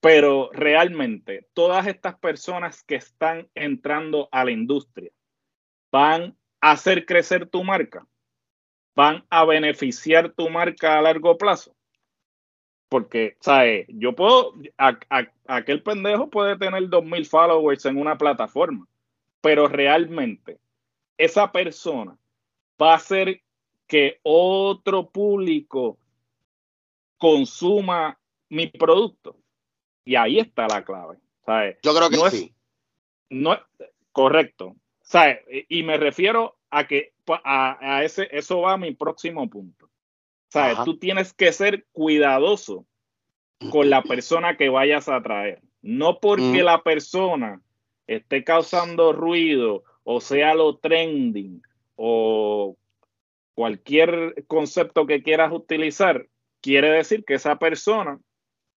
Pero realmente, todas estas personas que están entrando a la industria van a hacer crecer tu marca, van a beneficiar tu marca a largo plazo. Porque, ¿sabes? Yo puedo, aquel pendejo puede tener 2.000 followers en una plataforma pero realmente esa persona va a hacer que otro público consuma mi producto. Y ahí está la clave. ¿sabes? Yo creo que No es- sí. No es correcto. ¿sabes? Y me refiero a que pa- a, a ese, eso va a mi próximo punto. sea, tú tienes que ser cuidadoso con la persona que vayas a traer. No porque la persona esté causando ruido o sea lo trending o cualquier concepto que quieras utilizar, quiere decir que esa persona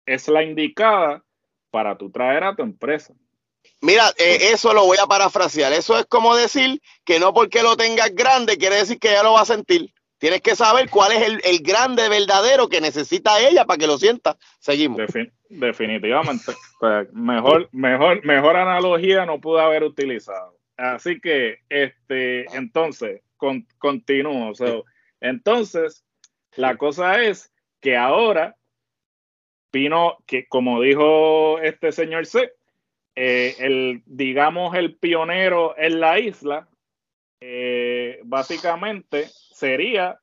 es la indicada para tú traer a tu empresa. Mira, eh, eso lo voy a parafrasear. Eso es como decir que no porque lo tengas grande quiere decir que ella lo va a sentir. Tienes que saber cuál es el, grande verdadero que necesita ella para que lo sienta. Seguimos. definitivamente. Pues, mejor, mejor, mejor analogía no pude haber utilizado. Así que, este, entonces, continúo. entonces, la cosa es que ahora vino, que como dijo este señor C, eh, el, digamos, el pionero en la isla, eh, básicamente sería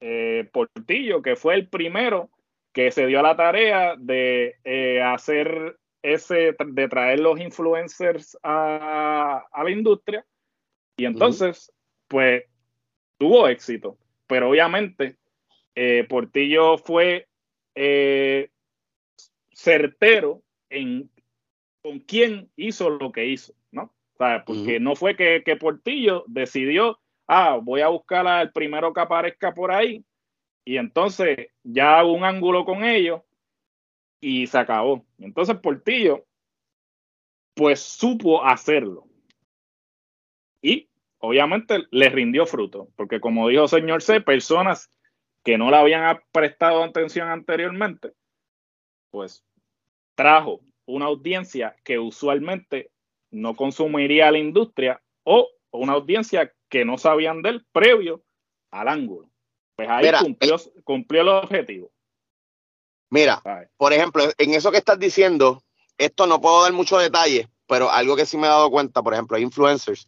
eh, Portillo, que fue el primero que se dio a la tarea de hacer ese, de traer los influencers a, la industria. Y entonces, pues, tuvo éxito. Pero obviamente, Portillo fue certero en con quién hizo lo que hizo, ¿no? porque no fue que, Portillo decidió, ah, voy a buscar al primero que aparezca por ahí y entonces ya hago un ángulo con ellos y se acabó. Entonces Portillo, pues supo hacerlo. Y obviamente le rindió fruto, porque como dijo señor C, personas que no le habían prestado atención anteriormente, pues trajo una audiencia que usualmente no consumiría la industria o una audiencia que no sabían de él previo al ángulo. Pues ahí cumplió, eh, cumplió, el objetivo. Mira, por ejemplo, en eso que estás diciendo, esto no puedo dar muchos detalles, pero algo que sí me he dado cuenta, por ejemplo, influencers,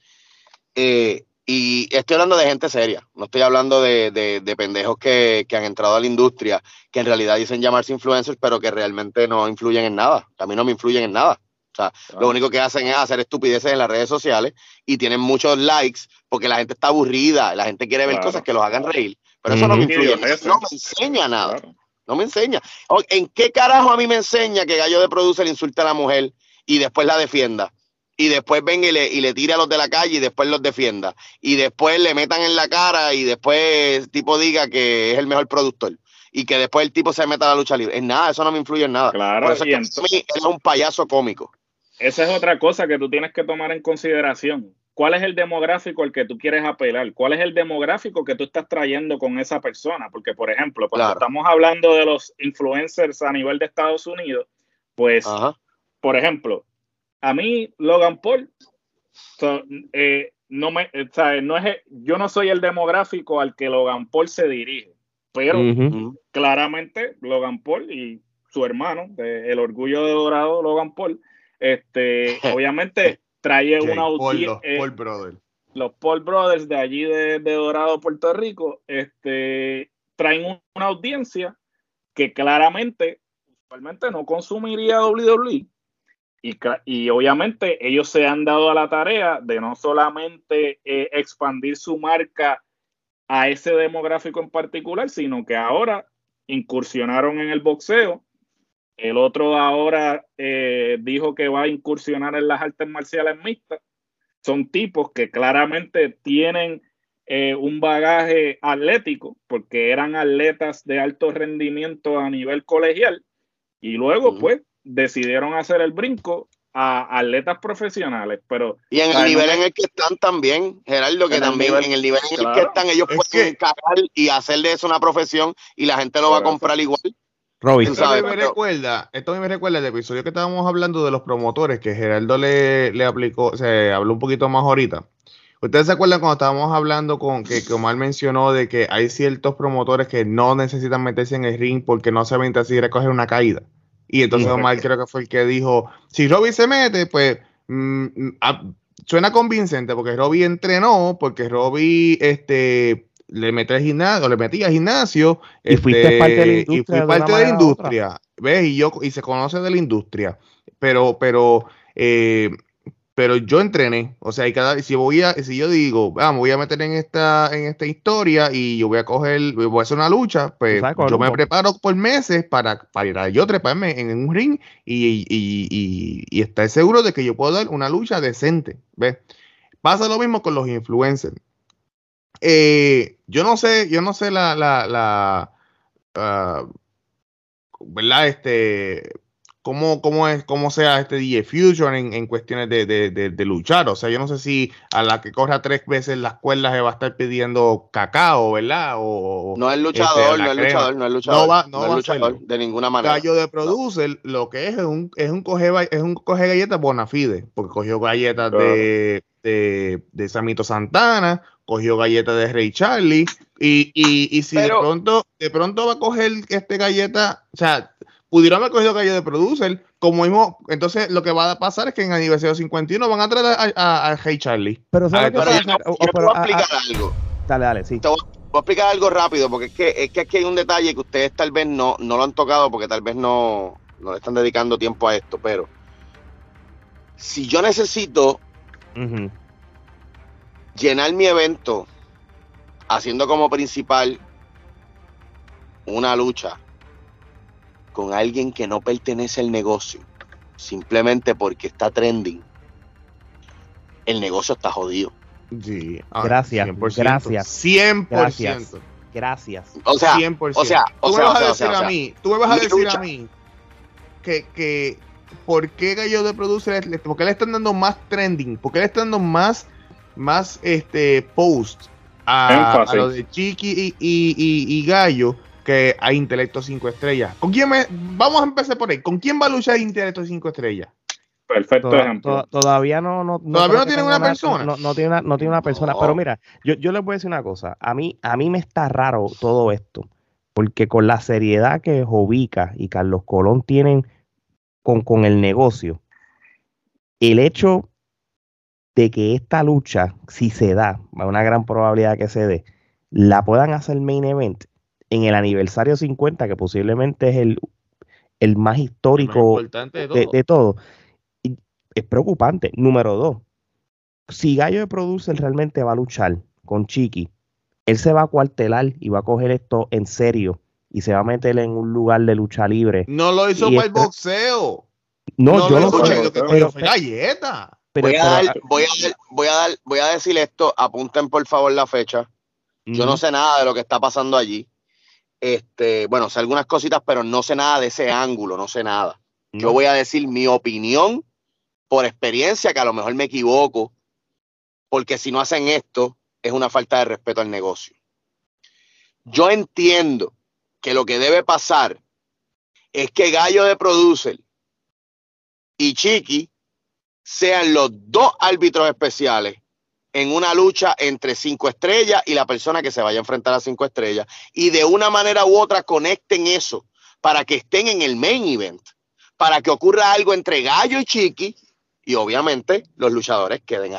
eh, y estoy hablando de gente seria, no estoy hablando de, de, pendejos que, que, han entrado a la industria, que en realidad dicen llamarse influencers, pero que realmente no influyen en nada. A mí no me influyen en nada. O sea, lo único que hacen es hacer estupideces en las redes sociales y tienen muchos likes porque la gente está aburrida, la gente quiere ver cosas que los hagan reír. Pero eso no me influye, no me enseña nada. No me enseña. ¿En qué carajo a mí me enseña que Gallo de Producer insulte a la mujer y después la defienda? Y después venga y le, y le tire a los de la calle y después los defienda. Y después le metan en la cara y después el tipo diga que es el mejor productor. Y que después el tipo se meta a la lucha libre. En nada, eso no me influye en nada. Claro, eso es un payaso cómico. Esa es otra cosa que tú tienes que tomar en consideración. ¿Cuál es el demográfico al que tú quieres apelar? ¿Cuál es el demográfico que tú estás trayendo con esa persona? Porque, por ejemplo, cuando estamos hablando de los influencers a nivel de Estados Unidos, pues, por ejemplo, a mí Logan Paul eh, no me, no es, yo no soy el demográfico al que Logan Paul se dirige, pero claramente Logan Paul y su hermano, el orgullo de Dorado, Logan Paul, este, obviamente trae una audiencia. Los Paul Brothers. Los Paul Brothers de allí de, Dorado, Puerto Rico, este, traen una audiencia que claramente, usualmente no consumiría WWE, y, obviamente ellos se han dado a la tarea de no solamente eh, expandir su marca a ese demográfico en particular, sino que ahora incursionaron en el boxeo. El otro ahora eh, dijo que va a incursionar en las artes marciales mixtas. Son tipos que claramente tienen eh, un bagaje atlético, porque eran atletas de alto rendimiento a nivel colegial. Y luego, pues, decidieron hacer el brinco a atletas profesionales, pero... Y en el nivel en el que están también, Gerardo, que también en el nivel en el que están, ellos pueden encajar y hacer de eso una profesión y la gente lo va a comprar igual. Robin. Esto me, recuerda, esto me recuerda el episodio que estábamos hablando de los promotores, que Gerardo le, le aplicó, se habló un poquito más ahorita. ¿Ustedes se acuerdan cuando estábamos hablando con que Omar mencionó de que hay ciertos promotores que no necesitan meterse en el ring porque no saben si recoger una caída? Y entonces Omar creo que fue el que dijo, si Robbie se mete, pues mm, mm, suena convincente porque Robbie entrenó, porque Robbie este, le mete al gimnasio, le metía al gimnasio. Y fuiste este, parte de la industria. Y fui parte de, la industria. ¿Ves? Y yo, y se conoce de la industria. Pero, pero, eh, pero yo entrené, o sea, y cada si voy a, si yo digo, vamos, voy a meter en esta, en esta historia y yo voy a coger, voy a hacer una lucha, pues yo me preparo por meses para, para ir a yo treparme en un ring y, y, y, estar seguro de que yo puedo dar una lucha decente, ¿ves? Pasa lo mismo con los influencers. Eh, yo no sé, yo no sé la, la, la, ah, ¿verdad? Este, cómo, cómo, es, cómo sea este DJ Fusion en, en cuestiones de, de, de, luchar. O sea, yo no sé si a la que corra tres veces las cuerdas se va a estar pidiendo cacao, ¿verdad? O, no es luchador, no es luchador, no es luchador. No, va, no, va luchador de ninguna manera. Gallo de producer, lo que es es un, es un coge es un coge galletas bona fide, porque cogió galletas de, de, de Samito Santana, cogió galletas de Ray Charlie, y, y, y si de pronto, de pronto va a coger este galleta, o sea, pudieron haber cogido Gallo de Producer, como mismo, entonces lo que va a pasar es que en aniversario 51 van a traer a, a, Hey Charlie. Pero, ¿sabes qué Yo, voy a explicar algo. Dale, dale, sí. Te voy, a explicar algo rápido, porque es que, es que aquí hay un detalle que ustedes tal vez no, no lo han tocado, porque tal vez no, no le están dedicando tiempo a esto, pero si yo necesito llenar mi evento haciendo como principal una lucha con alguien que no pertenece al negocio, simplemente porque está trending, el negocio está jodido. Sí, ah, gracias, 100%, gracias. 100%. Gracias. gracias. O sea, 100%. o sea, tú me vas a decir a mí, tú me vas a decir a mí que, que ¿por qué Gallo de Producer, por qué le están dando más trending? ¿Por qué le están dando más, más este post a, a lo de Chiqui y, y, y, y Gallo? Que hay Intelecto 5 estrellas. ¿Con quién me, vamos a empezar por ahí. ¿Con quién va a luchar Intelecto 5 estrellas? Perfecto ejemplo. todavía no, no, todavía no tiene una, persona. No, tiene una, no tiene una persona. Pero mira, yo, yo les voy a decir una cosa. A mí, a mí me está raro todo esto. Porque con la seriedad que Jovica y Carlos Colón tienen con, con el negocio, el hecho de que esta lucha, si se da, hay una gran probabilidad que se dé, la puedan hacer main event, en el aniversario 50, que posiblemente es el, el más histórico de, todo. es preocupante. Número dos, si Gallo de Producer realmente va a luchar con Chiqui, él se va a cuartelar y va a coger esto en serio y se va a meter en un lugar de lucha libre. No lo hizo para el boxeo. No, yo no sé. Pero, galleta. voy, a dar, voy, a voy, a dar, voy a decir esto, apunten por favor la fecha. Yo no sé nada de lo que está pasando allí. Este, bueno, sé algunas cositas, pero no sé nada de ese ángulo, no sé nada. Yo voy a decir mi opinión por experiencia, que a lo mejor me equivoco, porque si no hacen esto, es una falta de respeto al negocio. Yo entiendo que lo que debe pasar es que Gallo de Producer y Chiqui sean los dos árbitros especiales en una lucha entre cinco estrellas y la persona que se vaya a enfrentar a cinco estrellas. Y de una manera u otra conecten eso para que estén en el main event, para que ocurra algo entre Gallo y Chiqui y obviamente los luchadores queden,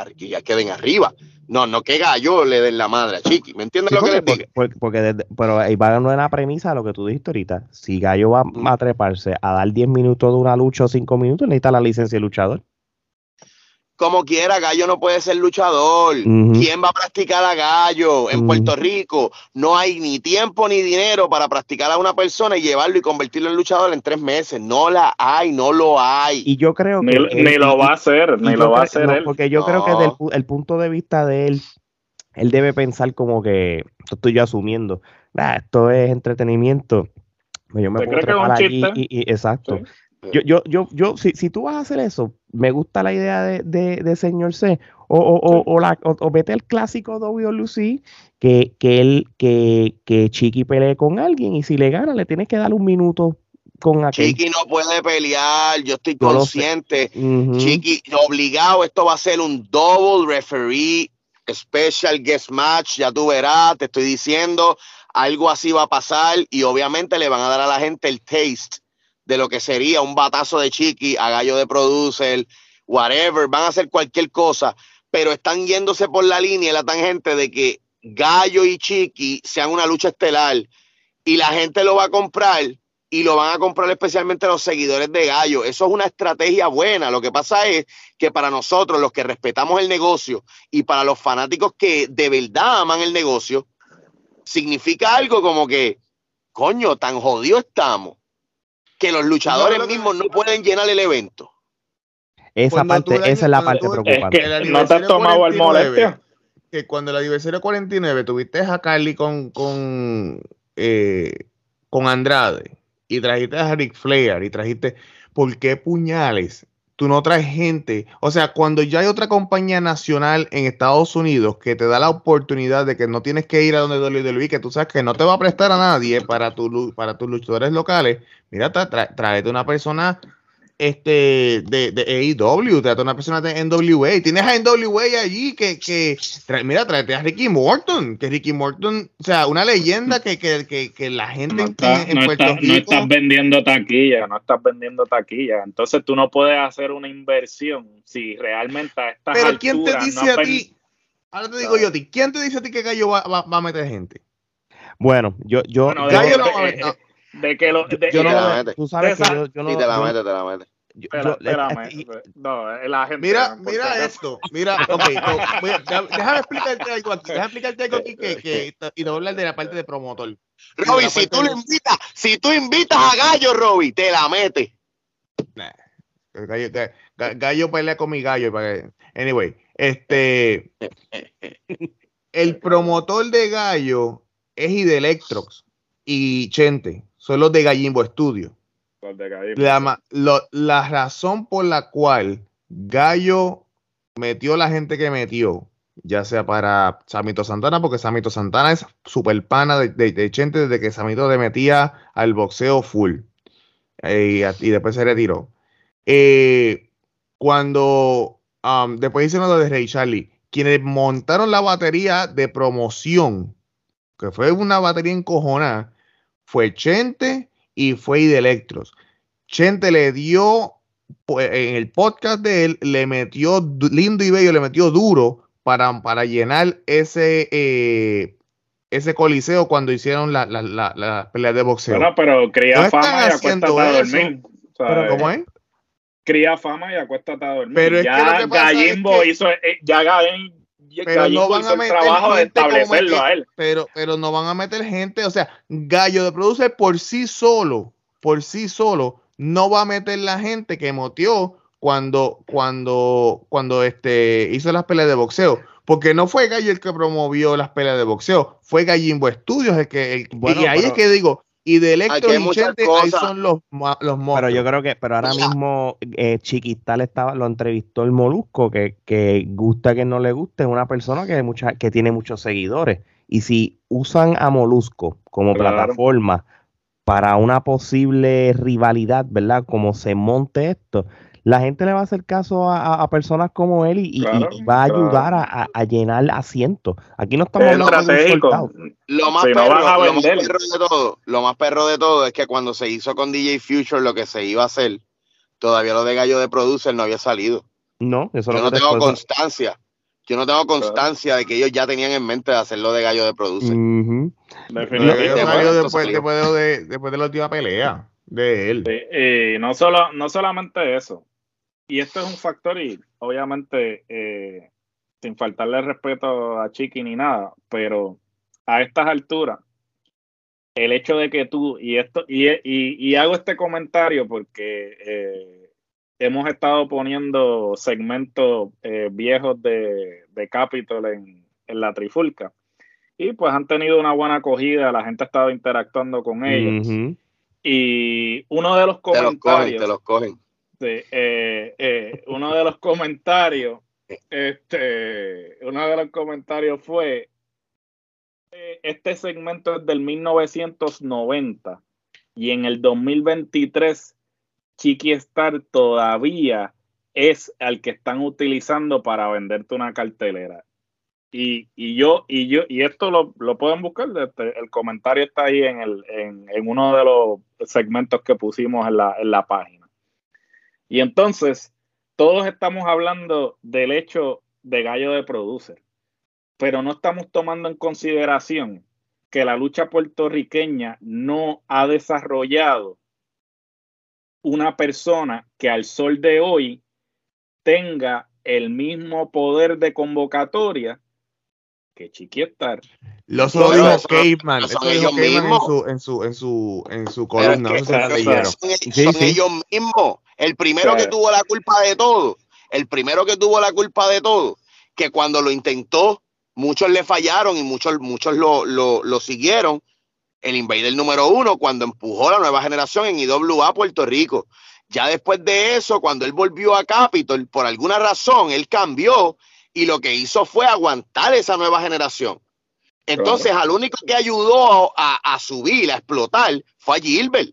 queden arriba. No, no que Gallo le den la madre a Chiqui. ¿Me entiendes lo que les digo? Porque, pero ahí va dando la premisa de lo que tú dijiste ahorita. Si Gallo va a treparse a dar 10 minutos de una lucha o 5 minutos, necesita la licencia de luchador como quiera, Gallo no puede ser luchador. ¿Quién va a practicar a Gallo en Puerto Rico? No hay ni tiempo ni dinero para practicar a una persona y llevarlo y convertirlo en luchador en tres meses. No la hay, no lo hay. Y yo creo que. Ni, lo va a hacer, ni lo va a hacer él. Porque yo creo que desde el, punto de vista de él, él debe pensar como que. Esto estoy yo asumiendo. esto es entretenimiento. Yo me puedo trepar aquí y, exacto. Yo, yo, yo, yo, si, si tú vas a hacer eso, me gusta la idea de, de, señor C. O, o, o, la, o, vete al clásico WLC que, que él, que, que Chiqui pelee con alguien y si le gana le tienes que dar un minuto con aquel. Chiqui no puede pelear, yo estoy consciente. Chiqui, obligado, esto va a ser un double referee, special guest match, ya tú verás, te estoy diciendo, algo así va a pasar y obviamente le van a dar a la gente el taste de lo que sería un batazo de Chiqui a Gallo de Producer, whatever, van a hacer cualquier cosa, pero están yéndose por la línea, la tangente de que Gallo y Chiqui sean una lucha estelar y la gente lo va a comprar y lo van a comprar especialmente los seguidores de Gallo. Eso es una estrategia buena. Lo que pasa es que para nosotros, los que respetamos el negocio y para los fanáticos que de verdad aman el negocio, significa algo como que, coño, tan jodido estamos que los luchadores mismos no pueden llenar el evento. Esa parte, esa es la parte preocupante. Es que no te has tomado el molestia. Que cuando el aniversario 49 tuviste a Carly con, con, eh, con Andrade y trajiste a Rick Flair y trajiste, ¿por qué puñales? Tú no traes gente. O sea, cuando ya hay otra compañía nacional en Estados Unidos que te da la oportunidad de que no tienes que ir a donde WWE, que tú sabes que no te va a prestar a nadie para, tu, para tus luchadores locales, mira, tráete una persona este de, de AEW, trata una persona de NWA, tienes a NWA allí que, que mira, tráete a Ricky Morton, que Ricky Morton, o sea, una leyenda que, que, que, que la gente no en, Puerto Rico... No estás vendiendo taquilla, no estás vendiendo taquilla, entonces tú no puedes hacer una inversión si realmente a estas Pero ¿quién te dice a ti? Ahora te digo yo a ti, ¿quién te dice a ti que Gallo va, va, a meter gente? Bueno, yo, yo, Gallo no va a meter de que lo. De, yo no la mete. Tú sabes que yo, yo no. Y te la mete, te la mete. Yo, yo, te la mete. No, la gente. Mira, mira esto. Mira, ok. No, déjame explicarte algo aquí. Déjame explicarte algo aquí que, que, y no hablar de la parte de promotor. Roby, si tú le invitas, si tú invitas a Gallo, Roby, te la mete. Nah. Gallo, gallo pelea con mi gallo. Anyway, este. el promotor de Gallo es Electrox y Chente son los de Gallimbo Studio. La, la razón por la cual Gallo metió la gente que metió, ya sea para Samito Santana, porque Samito Santana es super pana de, Chente desde que Samito le metía al boxeo full. Eh, y, después se retiró. Eh, cuando um, después hicieron lo de Ray Charlie, quienes montaron la batería de promoción, que fue una batería encojonada, fue Chente y fue Electros. Chente le dio, pues, en el podcast de él, le metió lindo y bello, le metió duro para, para llenar ese, eh, ese coliseo cuando hicieron las la, la, peleas de boxeo. Bueno, pero cría fama y acuéstate a dormir. ¿Cómo es? Cría fama y acuéstate a dormir. Pero ya Gallimbo hizo, eh, ya Gallimbo pero no van a meter trabajo de establecerlo a él. Pero, pero no van a meter gente, o sea, Gallo de Producer por sí solo, por sí solo, no va a meter la gente que motió cuando, cuando, cuando este, hizo las peleas de boxeo. Porque no fue Gallo el que promovió las peleas de boxeo, fue Gallimbo Estudios el que. y ahí es que digo, y de Electro y Chente, ahí son los, los Pero yo creo que, pero ahora mismo eh, Chiquistal estaba, lo entrevistó el Molusco, que, que gusta que no le guste, es una persona que, mucha, que tiene muchos seguidores. Y si usan a Molusco como plataforma para una posible rivalidad, ¿verdad? Como se monte esto, la gente le va a hacer caso a, personas como él y, va a ayudar a, llenar asientos. Aquí no estamos hablando de un Lo más, perro, lo más perro de todo, lo más perro de todo es que cuando se hizo con DJ Future lo que se iba a hacer, todavía lo de Gallo de Producer no había salido. No, eso Yo no tengo constancia. Yo no tengo constancia de que ellos ya tenían en mente de hacerlo de Gallo de Producer. Definitivamente. Después, después, de, después de la última pelea de él. y no, solo, no solamente eso y esto es un factor y obviamente eh, sin faltarle respeto a Chiqui ni nada, pero a estas alturas, el hecho de que tú, y esto, y, y, hago este comentario porque eh, hemos estado poniendo segmentos eh, viejos de, de Capitol en, en, la trifulca. Y pues han tenido una buena acogida, la gente ha estado interactuando con ellos. Y uno de los comentarios. Te los cogen, eh, eh, uno de los comentarios, este, uno de los comentarios fue, eh, este segmento es del 1990 y en el 2023 Chiqui Star todavía es el que están utilizando para venderte una cartelera. Y, y yo, y yo, y esto lo, lo pueden buscar, este, el comentario está ahí en, el, en, en, uno de los segmentos que pusimos en la, en la página. Y entonces, todos estamos hablando del hecho de gallo de producer, pero no estamos tomando en consideración que la lucha puertorriqueña no ha desarrollado una persona que al sol de hoy tenga el mismo poder de convocatoria que Chiquiestar. Lo dijo Caveman, eso dijo Caveman en su, en su, en su, en su columna. Es que, son, son ellos mismos. El primero que tuvo la culpa de todo, el primero que tuvo la culpa de todo, que cuando lo intentó, muchos le fallaron y muchos, muchos lo, lo, lo siguieron. El Invader número uno, cuando empujó la nueva generación en IWA Puerto Rico. Ya después de eso, cuando él volvió a Capitol, por alguna razón, él cambió y lo que hizo fue aguantar esa nueva generación. Entonces, al único que ayudó a, a, subir, a explotar, fue a Gilbert.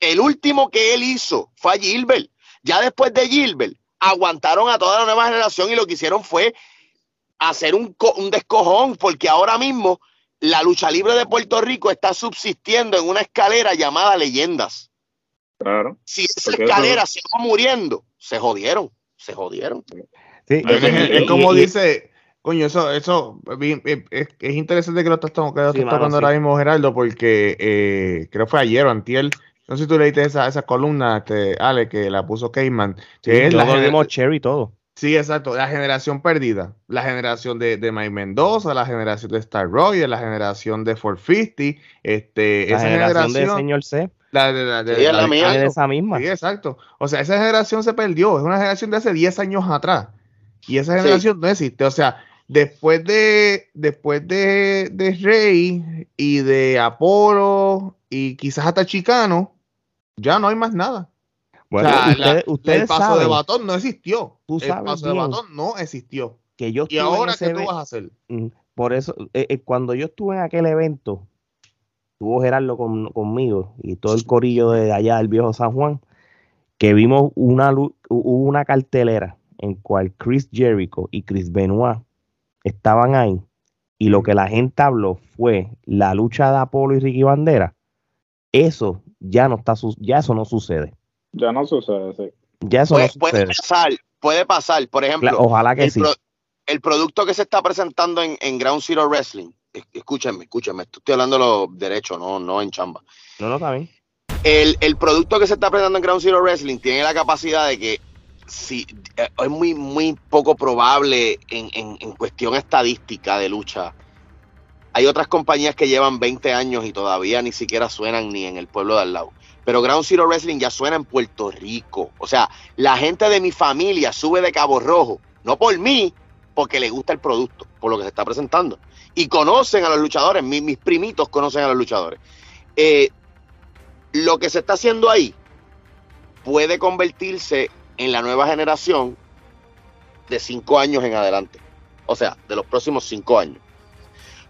El último que él hizo fue a Gilbert. Ya después de Gilbert, aguantaron a toda la nueva generación y lo que hicieron fue hacer un, un descojón, porque ahora mismo la lucha libre de Puerto Rico está subsistiendo en una escalera llamada leyendas. Claro. Si esa escalera se va muriendo, se jodieron, se jodieron. Sí, es, como dice, coño, eso, eso es, es interesante que lo estás, que sí, tocando ahora mismo, Geraldo, porque eh, creo que fue ayer o antier, no sé si tú leíste esa, esa columna, este, Ale, que la puso Cayman. Que es la Cherry todo. Sí, exacto. La generación perdida. La generación de, de Mike Mendoza, la generación de Star Roy, la generación de 450. Este, la esa generación, de Señor C. La de, la, de, sí, la, la de esa misma. Sí, exacto. O sea, esa generación se perdió. Es una generación de hace 10 años atrás. Y esa generación sí. no existe. O sea, después de después de, de Rey y de Apolo y quizás hasta Chicano, ya no hay más nada. Bueno, o sea, ustedes, la, ustedes el paso saben, de batón no existió. Tú sabes el paso bien, de batón no existió. Que yo ¿Y ahora qué tú vas a hacer? Por eso, eh, eh, cuando yo estuve en aquel evento, estuvo Gerardo con, conmigo y todo el corillo de allá del viejo San Juan, que vimos una, una cartelera en cual Chris Jericho y Chris Benoit estaban ahí y lo que la gente habló fue la lucha de Apolo y Ricky Bandera. Eso ya no está, ya eso no sucede. Ya no sucede, sí. Ya eso puede, no puede pasar, puede pasar. Por ejemplo, La, ojalá que el, sí. pro, el, producto que se está presentando en, en, Ground Zero Wrestling, escúchenme, escúchenme, estoy hablando de lo derecho, no, no en chamba. No, no, está bien. El, el producto que se está presentando en Ground Zero Wrestling tiene la capacidad de que si eh, es muy, muy poco probable en, en, en, cuestión estadística de lucha. Hay otras compañías que llevan 20 años y todavía ni siquiera suenan ni en el pueblo de al lado. Pero Ground Zero Wrestling ya suena en Puerto Rico. O sea, la gente de mi familia sube de Cabo Rojo, no por mí, porque le gusta el producto, por lo que se está presentando. Y conocen a los luchadores, mis, mis primitos conocen a los luchadores. Eh, lo que se está haciendo ahí puede convertirse en la nueva generación de cinco años en adelante. O sea, de los próximos cinco años.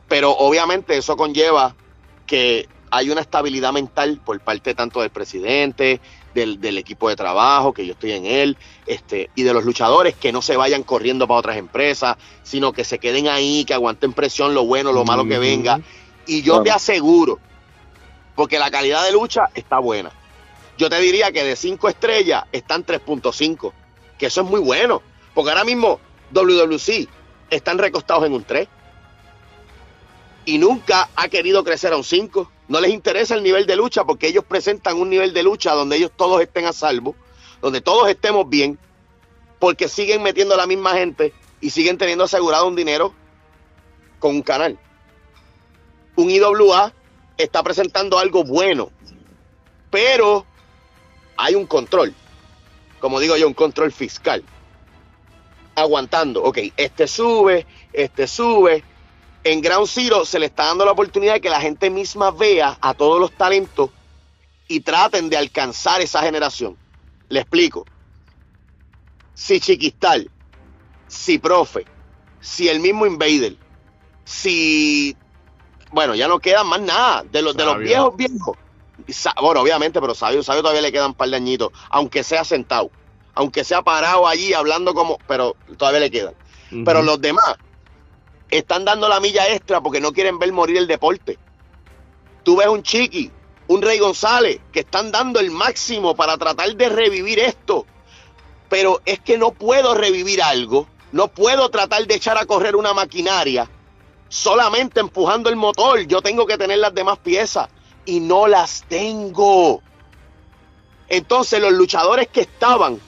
Pero obviamente eso conlleva que hay una estabilidad mental por parte tanto del presidente, del, del, equipo de trabajo, que yo estoy en él, este, y de los luchadores que no se vayan corriendo para otras empresas, sino que se queden ahí, que aguanten presión, lo bueno, lo malo que venga. Y yo claro. te aseguro, porque la calidad de lucha está buena yo te diría que de 5 estrellas están 3.5, que eso es muy bueno, porque ahora mismo WWC están recostados en un 3 y nunca ha querido crecer a un 5. No les interesa el nivel de lucha porque ellos presentan un nivel de lucha donde ellos todos estén a salvo, donde todos estemos bien, porque siguen metiendo a la misma gente y siguen teniendo asegurado un dinero con un canal. Un IWA está presentando algo bueno, pero hay un control, como digo yo, un control fiscal. Aguantando, ok, este sube, este sube. En Ground Zero se le está dando la oportunidad de que la gente misma vea a todos los talentos y traten de alcanzar esa generación. Le explico. Si Chiquistal, si Profe, si el mismo Invader, si. Bueno, ya no quedan más nada de los, de los viejos viejos bueno, obviamente, pero Sabio, Sabio todavía le quedan un par de añitos, aunque sea sentado, aunque sea parado allí hablando como, pero todavía le quedan. Uh -huh. Pero los demás están dando la milla extra porque no quieren ver morir el deporte. Tú ves un Chiqui, un Rey González, que están dando el máximo para tratar de revivir esto. Pero es que no puedo revivir algo, no puedo tratar de echar a correr una maquinaria solamente empujando el motor. Yo tengo que tener las demás piezas y no las tengo. Entonces los luchadores que estaban,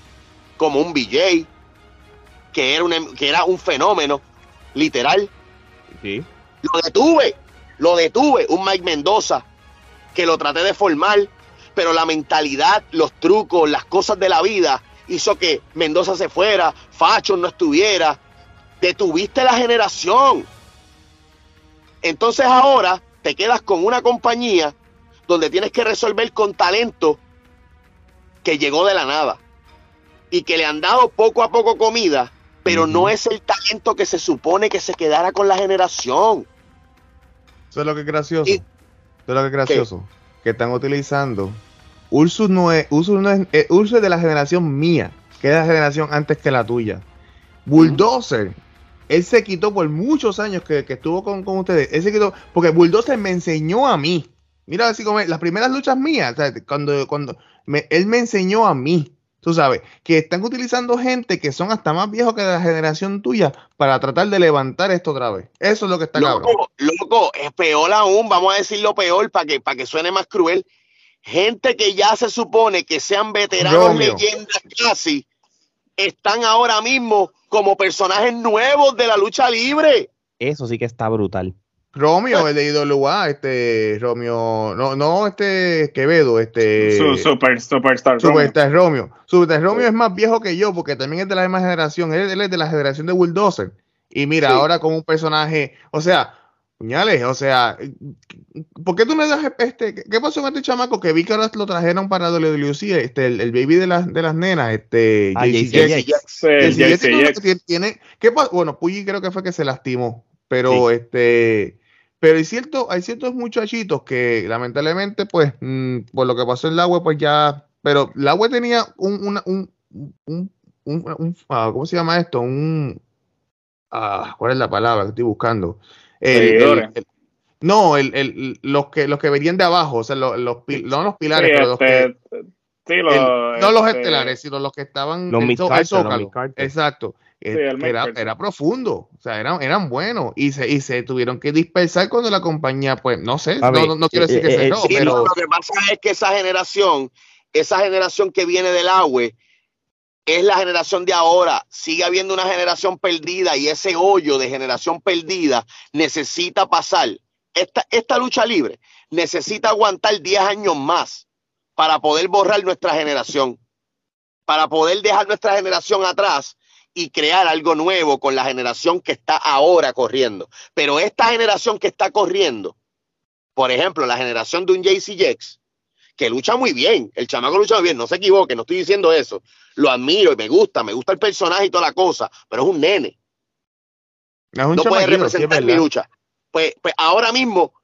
como un BJ, que era un, que era un fenómeno, literal, lo detuve, lo detuve, un Mike Mendoza, que lo traté de formar, pero la mentalidad, los trucos, las cosas de la vida hizo que Mendoza se fuera, Facho no estuviera, detuviste la generación. Entonces ahora te quedas con una compañía donde tienes que resolver con talento que llegó de la nada y que le han dado poco a poco comida, pero no es el talento que se supone que se quedara con la generación. Eso es lo que es gracioso. Eso es lo que es gracioso. Que están utilizando. Ursus no es, Ursus no es, eh, Ursus de la generación mía, que es la generación antes que la tuya. Bulldozer, él se quitó por muchos años que, estuvo con, ustedes. Él se quitó, porque Bulldozer me enseñó a mí. Mira, así como las primeras luchas mías, cuando, cuando él me enseñó a mí tú sabes, que están utilizando gente que son hasta más viejos que la generación tuya para tratar de levantar esto otra vez. Eso es lo que está loco, cabrón. Loco, es peor aún, vamos a decir lo peor para que, para que suene más cruel. Gente que ya se supone que sean veteranos leyendas casi, están ahora mismo como personajes nuevos de la lucha libre. Eso sí que está brutal. Romeo, el de IWA, este Romeo, no, no este Quevedo, este super, Superstar Superstar Romeo. Superstar Romeo es más viejo que yo porque también es de la misma generación, él, es de la generación de Bulldozer. Y mira, ahora con un personaje, o sea, puñales, o sea, ¿por qué tú me das este, qué pasó con este chamaco que vi que ahora lo trajeron para WWC, este, el, baby de las de las nenas, este, ah, JC tiene, ¿qué Bueno, Puyi creo que fue que se lastimó, pero este pero hay, cierto, hay ciertos muchachitos que lamentablemente, pues, mm, por lo que pasó en la web, pues ya. Pero la web tenía un, un, un, un ah, ¿cómo se llama esto? Un. Ah, ¿Cuál es la palabra que estoy buscando? no, el, el, los que los que venían de abajo, o sea, los, los no los pilares, pero los que, este, sí, no los este estelares, sino los que estaban los en, Zócalo. Exacto era, profundo, o sea, eran, eran buenos y se, y se tuvieron que dispersar cuando la compañía, pues, no sé, no, quiero decir que se eh, eh, pero... Lo que pasa es que esa generación, esa generación que viene del agua, es la generación de ahora. Sigue habiendo una generación perdida y ese hoyo de generación perdida necesita pasar. Esta, esta lucha libre necesita aguantar 10 años más para poder borrar nuestra generación, para poder dejar nuestra generación atrás y crear algo nuevo con la generación que está ahora corriendo. Pero esta generación que está corriendo, por ejemplo, la generación de un JC Jex, que lucha muy bien, el chamaco lucha muy bien, no se equivoque, no estoy diciendo eso, lo admiro y me gusta, me gusta el personaje y toda la cosa, pero es un nene. no puede representar mi lucha. Pues, pues ahora mismo,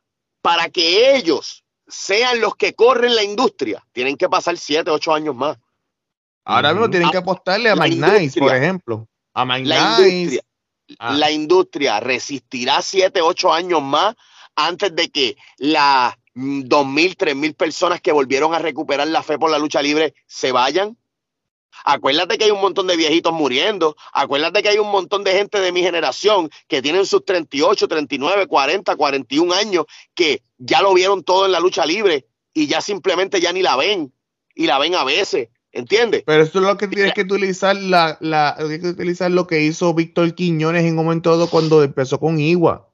para que ellos sean los que corren la industria, tienen que pasar siete, ocho años más. Ahora mismo tienen que apostarle a Mike por ejemplo. A Mike la Industria, ah. La industria resistirá 7, 8 años más antes de que las 2.000, 3.000 personas que volvieron a recuperar la fe por la lucha libre se vayan. Acuérdate que hay un montón de viejitos muriendo. Acuérdate que hay un montón de gente de mi generación que tienen sus 38, 39, 40, 41 años que ya lo vieron todo en la lucha libre y ya simplemente ya ni la ven y la ven a veces ¿Entiendes? Pero esto es lo que tienes que utilizar, la, la, que utilizar lo que hizo Víctor Quiñones en un momento dado cuando empezó con Igua.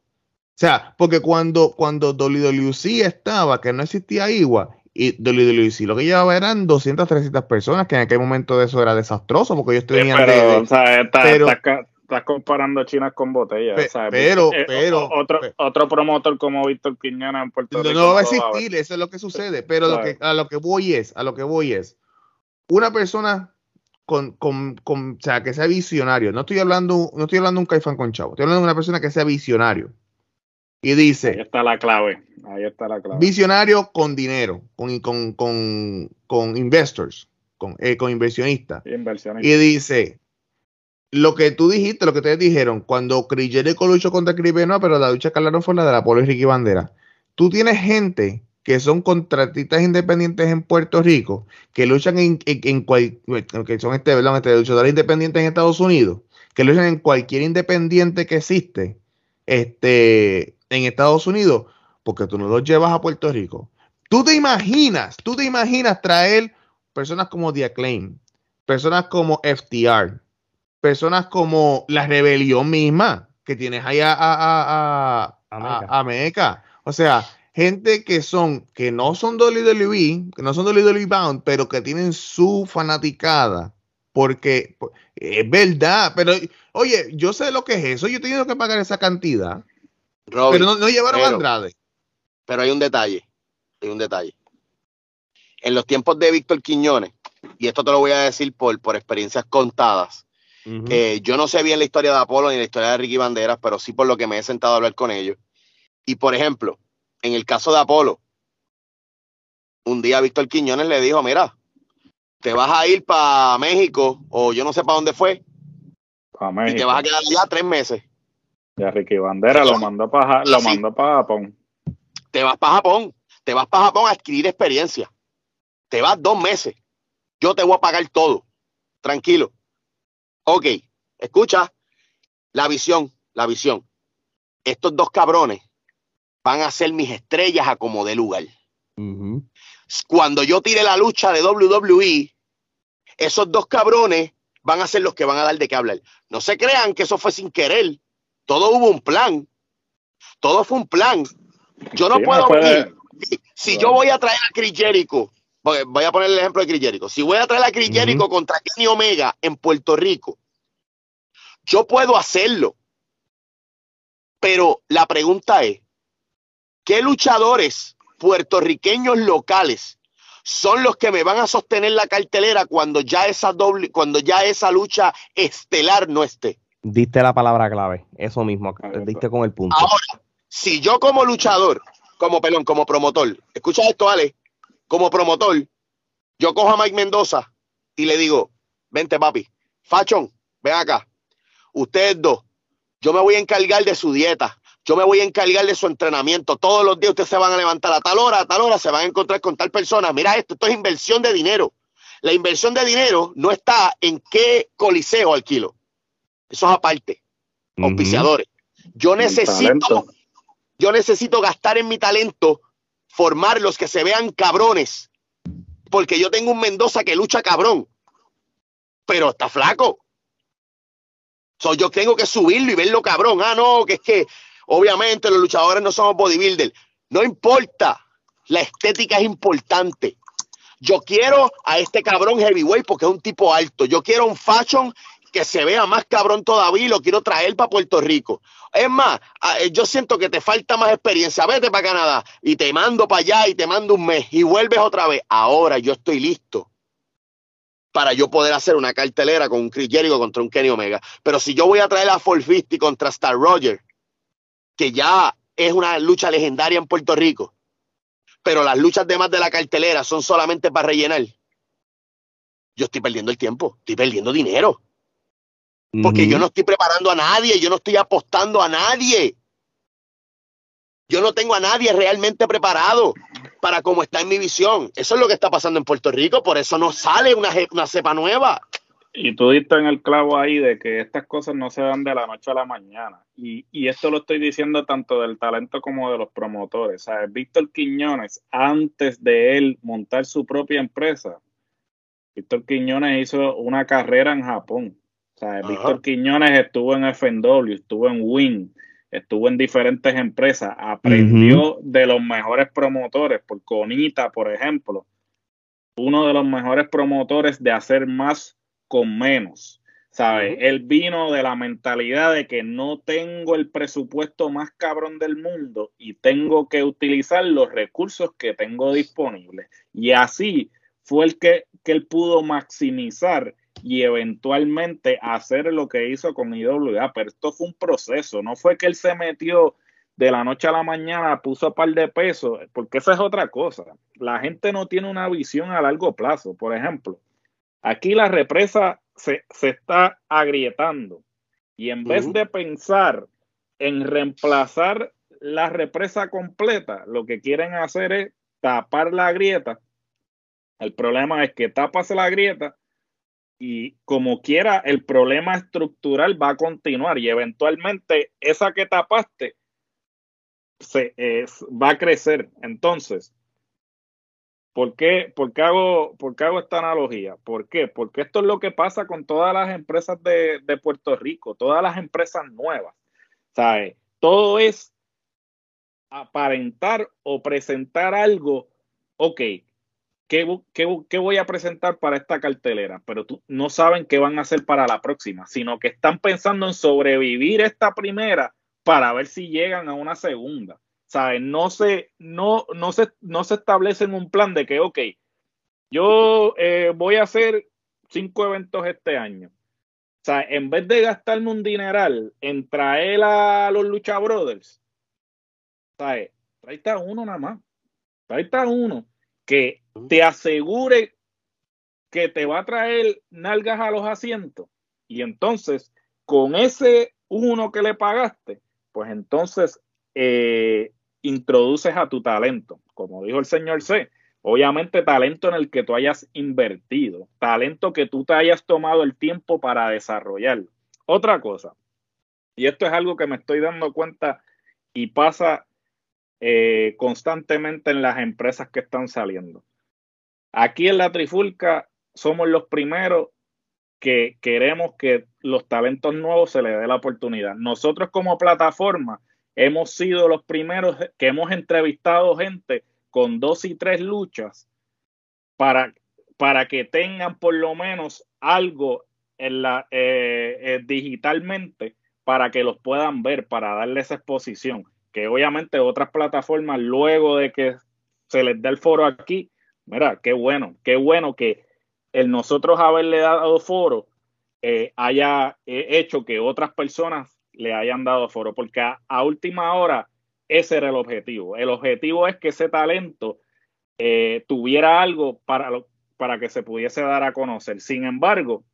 O sea, porque cuando, cuando WWC estaba, que no existía Igua, y WWC lo que llevaba eran 200, 300 personas, que en aquel momento de eso era desastroso, porque ellos tenían pero, o sea, estás comparando chinas con botellas. pero, eh, pero, otro, otro promotor como Víctor Quiñones en Puerto Rico. No, va a existir, eso es lo que sucede. Pero lo que, a lo que voy es, a lo que voy es, una persona con, con, con, o sea, que sea visionario. No estoy hablando, no estoy hablando de un caifán con chavo, estoy hablando de una persona que sea visionario. Y dice. Ahí está la clave. Ahí está la clave. Visionario con dinero, con, con, con, con investors, con, eh, con inversionistas. Y dice. Lo que tú dijiste, lo que ustedes dijeron, cuando Jericho luchó contra Chris Benoit, pero la lucha que hablaron fue la de la Polo y Ricky Bandera. Tú tienes gente que son contratistas independientes en Puerto Rico, que luchan en, en, que son este, este, luchadores independientes en Estados Unidos, que luchan en cualquier independiente que existe, este, en Estados Unidos, porque tú no los llevas a Puerto Rico. Tú te imaginas, tú te imaginas traer personas como The Acclaim, personas como FTR, personas como la rebelión misma que tienes ahí a, a, a, Meca. O sea, gente que son, que no son WWE, que no son WWE Bound, pero que tienen su fanaticada. Porque es verdad, pero oye, yo sé lo que es eso, yo he tenido que pagar esa cantidad. pero no, llevaron a Andrade. Pero hay un detalle, hay un detalle. En los tiempos de Víctor Quiñones, y esto te lo voy a decir por, por experiencias contadas, eh, yo no sé bien la historia de Apolo ni la historia de Ricky Banderas, pero sí por lo que me he sentado a hablar con ellos. Y por ejemplo, en el caso de Apolo, un día Víctor Quiñones le dijo, mira, te vas a ir para México o yo no sé para dónde fue. Y te vas a quedar ya tres meses. Ya Ricky Bandera lo mandó para lo mandó para Japón. Te vas para Japón, te vas para Japón a adquirir experiencia. Te vas dos meses. Yo te voy a pagar todo. Tranquilo. Ok, escucha la visión, la visión. Estos dos cabrones van a ser mis estrellas a como de lugar. Cuando yo tire la lucha de WWE, esos dos cabrones van a ser los que van a dar de qué hablar. No se crean que eso fue sin querer. Todo hubo un plan. Todo fue un plan. Yo no puedo. Si, yo voy a traer a Chris Jericho, voy a poner el ejemplo de Chris Jericho. Si voy a traer a Chris Jericho contra Kenny Omega en Puerto Rico, yo puedo hacerlo. Pero la pregunta es, ¿qué luchadores puertorriqueños locales son los que me van a sostener la cartelera cuando ya esa doble, cuando ya esa lucha estelar no esté? Diste la palabra clave, eso mismo, diste con el punto. Ahora, si yo como luchador, como pelón, como promotor, escucha esto, Ale, como promotor, yo cojo a Mike Mendoza y le digo, vente papi, Fachón, ven acá, ustedes dos, yo me voy a encargar de su dieta, yo me voy a encargar de su entrenamiento. Todos los días ustedes se van a levantar a tal hora, a tal hora, se van a encontrar con tal persona. Mira esto, esto es inversión de dinero. La inversión de dinero no está en qué coliseo alquilo. Eso es aparte. Auspiciadores. Yo necesito, yo necesito gastar en mi talento, formar los que se vean cabrones. Porque yo tengo un Mendoza que lucha cabrón. Pero está flaco. yo tengo que subirlo y verlo cabrón. Ah, no, que es que Obviamente los luchadores no somos bodybuilders. No importa. La estética es importante. Yo quiero a este cabrón heavyweight porque es un tipo alto. Yo quiero un fashion que se vea más cabrón todavía y lo quiero traer para Puerto Rico. Es más, eh, yo siento que te falta más experiencia. Vete para Canadá y te mando para allá y te mando un mes y vuelves otra vez. Ahora yo estoy listo para yo poder hacer una cartelera con un Chris Jericho contra un Kenny Omega. Pero si yo voy a traer a 450 contra Star Roger, que ya es una lucha legendaria en Puerto Rico, pero las luchas demás de la cartelera son solamente para rellenar, yo estoy perdiendo el tiempo, estoy perdiendo dinero. Porque yo no estoy preparando a nadie, yo no estoy apostando a nadie. Yo no tengo a nadie realmente preparado para cómo está en mi visión. Eso es lo que está pasando en Puerto Rico, por eso no sale una, una cepa nueva. Y tú diste en el clavo ahí de que estas cosas no se dan de la noche a la mañana. Y, y esto lo estoy diciendo tanto del talento como de los promotores. ¿sabes? Víctor Quiñones, antes de él montar su propia empresa, Víctor Quiñones hizo una carrera en Japón. ¿sabes? Víctor Quiñones estuvo en FNW, estuvo en Win, estuvo en diferentes empresas, aprendió de los mejores promotores, por Conita, por ejemplo, uno de los mejores promotores de hacer más con menos. ¿Sabes? Él vino de la mentalidad de que no tengo el presupuesto más cabrón del mundo y tengo que utilizar los recursos que tengo disponibles. Y así fue el que, que él pudo maximizar y eventualmente hacer lo que hizo con IWA. Pero esto fue un proceso, no fue que él se metió de la noche a la mañana, puso un par de pesos, porque esa es otra cosa. La gente no tiene una visión a largo plazo. Por ejemplo, Aquí la represa se, está agrietando y en vez de pensar en reemplazar la represa completa, lo que quieren hacer es tapar la grieta. El problema es que tapas la grieta, y como quiera, el problema estructural va a continuar y eventualmente esa que tapaste se, va a crecer. Entonces, ¿por qué, por, qué hago, ¿por qué hago esta analogía? ¿Por qué? Porque esto es lo que pasa con todas las empresas de, Puerto Rico, todas las empresas nuevas. ¿Sabes? Todo es aparentar o presentar algo, ok, ¿qué, voy a presentar para esta cartelera? Pero tú, no saben qué van a hacer para la próxima, sino que están pensando en sobrevivir esta primera para ver si llegan a una segunda. ¿Saben? No se, no, no se, no se establecen un plan de que, ok, yo eh, voy a hacer cinco eventos este año. O sea, en vez de gastarme un dineral en traer a los Lucha Brothers, ¿sabes? Ahí está uno nada más. Ahí está uno que te asegure que te va a traer nalgas a los asientos. Y entonces, con ese uno que le pagaste, pues entonces eh, introduces a tu talento. Como dijo el señor C, obviamente talento en el que tú hayas invertido, talento que tú te hayas tomado el tiempo para desarrollarlo. Otra cosa, y esto es algo que me estoy dando cuenta y pasa eh, constantemente en las empresas que están saliendo. Aquí en la Trifulca somos los primeros que queremos que los talentos nuevos se les dé la oportunidad. Nosotros como plataforma hemos sido los primeros que hemos entrevistado gente con dos y tres luchas para, para que tengan por lo menos algo en la, eh, eh, digitalmente para que los puedan ver, para darles exposición que obviamente otras plataformas, luego de que se les dé el foro aquí, mira, qué bueno, qué bueno que el nosotros haberle dado foro eh, haya hecho que otras personas le hayan dado foro, porque a, última hora ese era el objetivo. El objetivo es que ese talento eh, tuviera algo para, para que se pudiese dar a conocer. Sin embargo,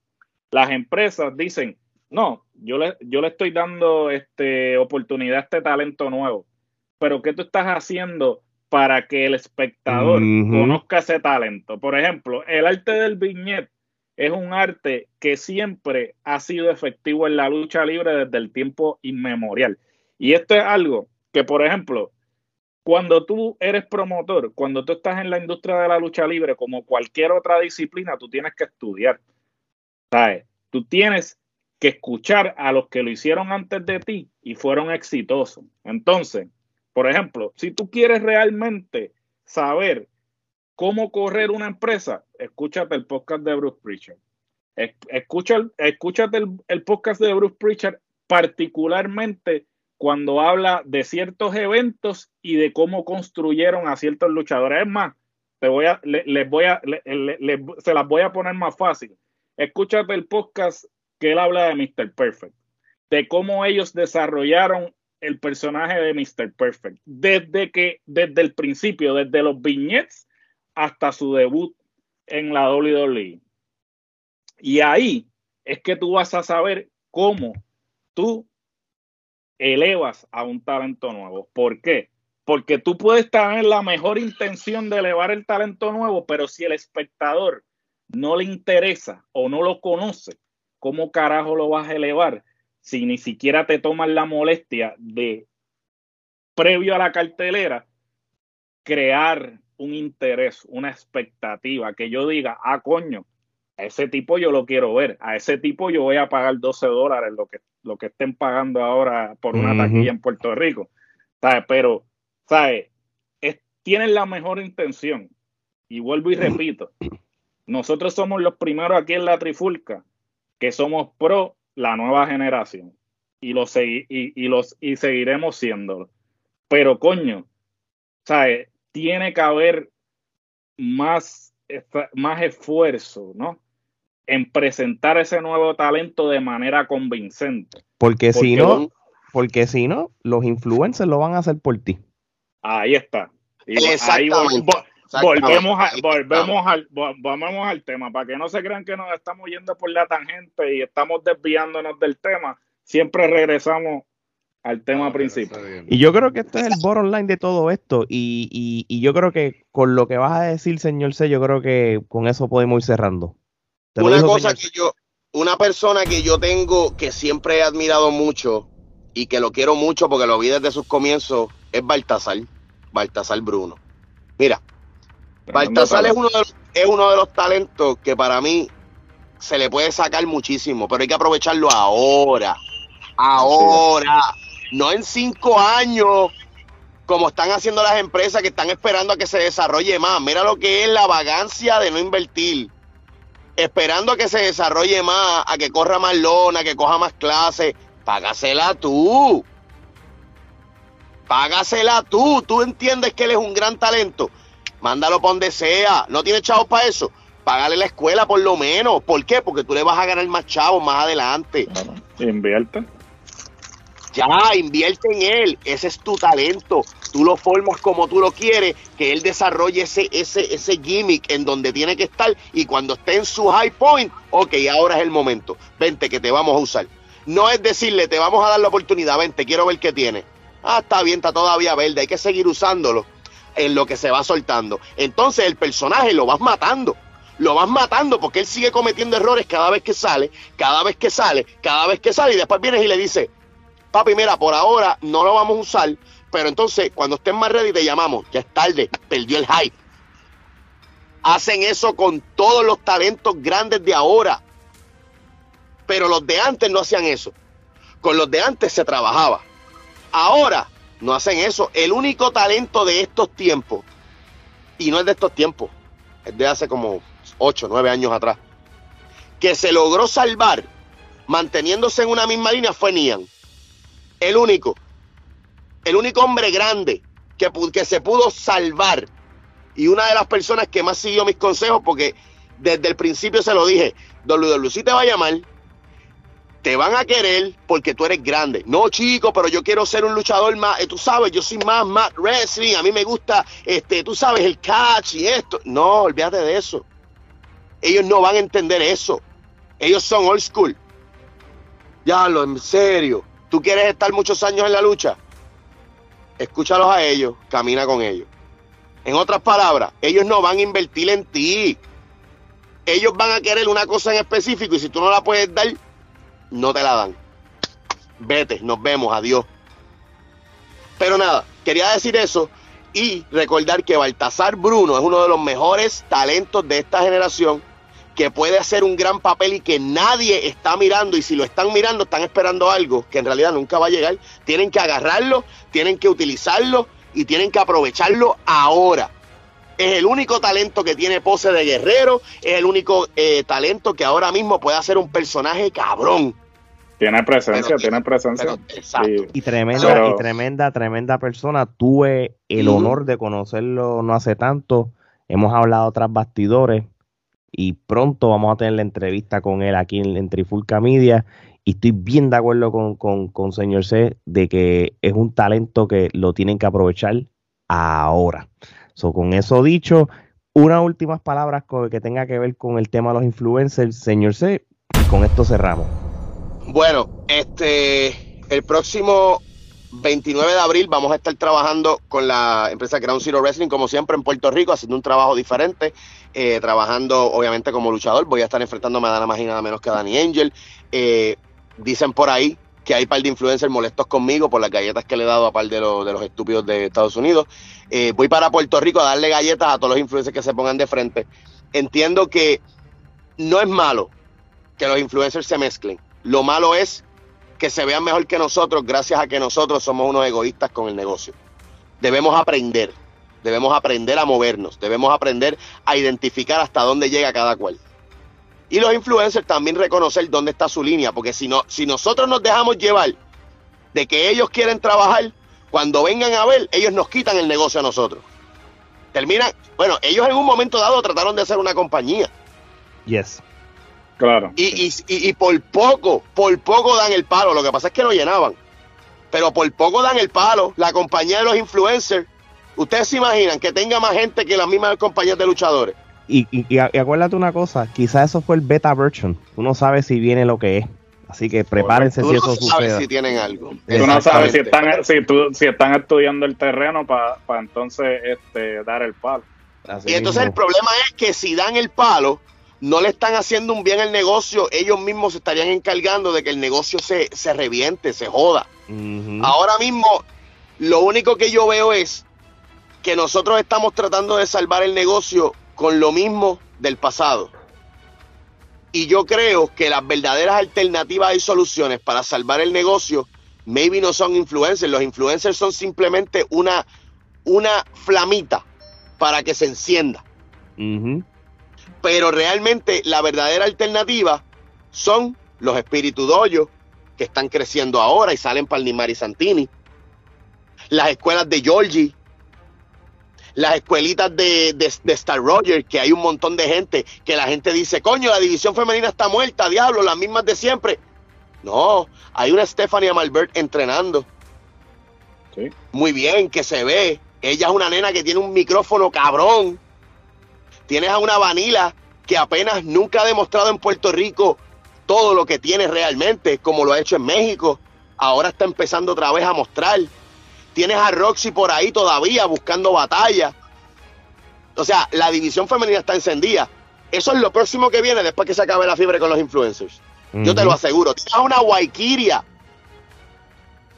las empresas dicen, no, yo le, yo le estoy dando este, oportunidad a este talento nuevo, pero ¿qué tú estás haciendo para que el espectador conozca ese talento? Por ejemplo, el arte del viñet es un arte que siempre ha sido efectivo en la lucha libre desde el tiempo inmemorial. Y esto es algo que, por ejemplo, cuando tú eres promotor, cuando tú estás en la industria de la lucha libre, como cualquier otra disciplina, tú tienes que estudiar. ¿Sabes? Tú tienes que escuchar a los que lo hicieron antes de ti y fueron exitosos. Entonces, por ejemplo, si tú quieres realmente saber cómo correr una empresa, escúchate el podcast de Bruce Preacher. Escucha, escúchate el, podcast de Bruce Preacher, particularmente cuando habla de ciertos eventos y de cómo construyeron a ciertos luchadores. Es más, te voy a, les voy a, se las voy a poner más fácil. Escúchate el podcast que él habla de Mr. Perfect, de cómo ellos desarrollaron el personaje de Mr. Perfect, desde que, desde el principio, desde los viñetes hasta su debut en la WWE. Y ahí es que tú vas a saber cómo tú elevas a un talento nuevo. ¿Por qué? Porque tú puedes tener la mejor intención de elevar el talento nuevo, pero si el espectador no le interesa o no lo conoce, ¿cómo carajo lo vas a elevar si ni siquiera te toman la molestia de, previo a la cartelera, crear un interés, una expectativa, que yo diga, ah, coño, a ese tipo yo lo quiero ver, a ese tipo yo voy a pagar 12 dólares, lo que, lo que estén pagando ahora por una taquilla en Puerto Rico. ¿Sabes? Pero, ¿sabes? tienen la mejor intención. Y vuelvo y repito, nosotros somos los primeros aquí en la Trifulca que somos pro la nueva generación y, lo y, los, y seguiremos siendo. Pero coño, ¿sabes? Tiene que haber más, más esfuerzo, ¿no? En presentar ese nuevo talento de manera convincente. Porque, si no, porque si no, los influencers lo van a hacer por ti. Ahí está. Y ahí volvemos, volvemos, al, volvemos al tema, para que no se crean que nos estamos yendo por la tangente y estamos desviándonos del tema, siempre regresamos al tema principal. Y yo creo que este es el bottom line de todo esto. Y, y, yo creo que con lo que vas a decir, señor C, yo creo que con eso podemos ir cerrando. una cosa que yo, una persona que yo tengo que siempre he admirado mucho y que lo quiero mucho porque lo vi desde sus comienzos es Baltasar, Baltasar Bruno. Mira, Baltasar es uno, de los, es uno de los talentos que para mí se le puede sacar muchísimo, pero hay que aprovecharlo ahora, ahora, no en cinco años, como están haciendo las empresas que están esperando a que se desarrolle más. Mira lo que es la vagancia de no invertir esperando a que se desarrolle más, a que corra más lona, a que coja más clases. Págasela tú. Págasela tú. Tú entiendes que él es un gran talento. Mándalo para donde sea. No tiene chavos para eso. Págale la escuela por lo menos. ¿Por qué? Porque tú le vas a ganar más chavos más adelante. Invierte. Ya, invierte en él. Ese es tu talento. Tú lo formas como tú lo quieres, que él desarrolle ese, ese, ese gimmick en donde tiene que estar y cuando esté en su high point, ok, ahora es el momento. Vente que te vamos a usar. No es decirle, te vamos a dar la oportunidad, vente, quiero ver qué tiene. Ah, está bien, está todavía verde, hay que seguir usándolo en lo que se va soltando. Entonces el personaje lo vas matando lo vas matando porque él sigue cometiendo errores cada vez que sale, cada vez que sale, cada vez que sale y después vienes y le dices, papi, mira, por ahora no lo vamos a usar, pero entonces cuando estén más ready te llamamos, ya es tarde, perdió el hype. Hacen eso con todos los talentos grandes de ahora, pero los de antes no hacían eso. Con los de antes se trabajaba. Ahora no hacen eso. El único talento de estos tiempos, y no es de estos tiempos, es de hace como 8, 9 años atrás, que se logró salvar manteniéndose en una misma línea fue Nian el único, el único hombre grande que, que se pudo salvar y una de las personas que más siguió mis consejos, porque desde el principio se lo dije, si te va a llamar, te van a querer porque tú eres grande. No, chico, pero yo quiero ser un luchador más, eh, tú sabes, yo soy más, más wrestling, a mí me gusta, este, tú sabes, el catch y esto. No, olvídate de eso. Ellos no van a entender eso. Ellos son old school. Ya lo, en serio. ¿Tú quieres estar muchos años en la lucha? Escúchalos a ellos, camina con ellos. En otras palabras, ellos no van a invertir en ti. Ellos van a querer una cosa en específico y si tú no la puedes dar, no te la dan. Vete, nos vemos, adiós. Pero nada, quería decir eso y recordar que Baltasar Bruno es uno de los mejores talentos de esta generación que puede hacer un gran papel y que nadie está mirando y si lo están mirando están esperando algo que en realidad nunca va a llegar. Tienen que agarrarlo, tienen que utilizarlo y tienen que aprovecharlo ahora. Es el único talento que tiene pose de guerrero, es el único eh, talento que ahora mismo puede hacer un personaje cabrón. Tiene presencia, tiene presencia. Y tremenda, y tremenda, tremenda persona. Tuve el honor de conocerlo no hace tanto. Hemos hablado tras bastidores y pronto vamos a tener la entrevista con él aquí en, Trifulca Media y estoy bien de acuerdo con, señor C de que es un talento que lo tienen que aprovechar ahora. So, con eso dicho, unas últimas palabras que tenga que ver con el tema de los influencers, señor C, con esto cerramos. Bueno, este, el próximo 29 de abril vamos a estar trabajando con la empresa Ground Zero Wrestling, como siempre, en Puerto Rico, haciendo un trabajo diferente, eh, trabajando obviamente como luchador. Voy a estar enfrentándome a nada más y nada menos que a Danny Angel. Eh, dicen por ahí que hay par de influencers molestos conmigo por las galletas que le he dado a par de, los, de los estúpidos de Estados Unidos. Eh, voy para Puerto Rico a darle galletas a todos los influencers que se pongan de frente. Entiendo que no es malo que los influencers se mezclen. Lo malo es que se vean mejor que nosotros gracias a que nosotros somos unos egoístas con el negocio. Debemos aprender, debemos aprender a movernos, debemos aprender a identificar hasta dónde llega cada cual. Y los influencers también reconocer dónde está su línea, porque si, no, si nosotros nos dejamos llevar de que ellos quieren trabajar, cuando vengan a ver, ellos nos quitan el negocio a nosotros. Terminan, bueno, ellos en un momento dado trataron de hacer una compañía. Yes. Claro. Y, y, y, por poco, por poco dan el palo. Lo que pasa es que no llenaban. Pero por poco dan el palo. La compañía de los influencers. Ustedes se imaginan que tenga más gente que las mismas compañías de luchadores. Y, y, acuérdate una cosa, quizás eso fue el beta version. Uno sabe si viene lo que es. Así que prepárense si eso sucede. si tienen algo. Tú no sabes si están, si, si están estudiando el terreno para entonces este, dar el palo. y entonces el problema es que si dan el palo, no le están haciendo un bien al negocio, ellos mismos se estarían encargando de que el negocio se, se reviente, se joda. Ahora mismo, lo único que yo veo es que nosotros estamos tratando de salvar el negocio con lo mismo del pasado. Y yo creo que las verdaderas alternativas y soluciones para salvar el negocio, maybe no son influencers. Los influencers son simplemente una, una flamita para que se encienda. Pero realmente la verdadera alternativa son los espíritus doyos que están creciendo ahora y salen para el Nimar y Santini. Las escuelas de Georgie las escuelitas de, de, Star Roger, que hay un montón de gente, que la gente dice, coño, la división femenina está muerta, diablo, las mismas de siempre. No, hay una Stephanie Malbert entrenando. Sí. Muy bien, que se ve. Ella es una nena que tiene un micrófono cabrón. Tienes a una Vanilla que apenas nunca ha demostrado en Puerto Rico todo lo que tiene realmente, como lo ha hecho en México. Ahora está empezando otra vez a mostrar. Tienes a Roxy por ahí todavía buscando batalla. O sea, la división femenina está encendida. Eso es lo próximo que viene después que se acabe la fiebre con los influencers. Yo te lo aseguro. Tienes a una Waikiria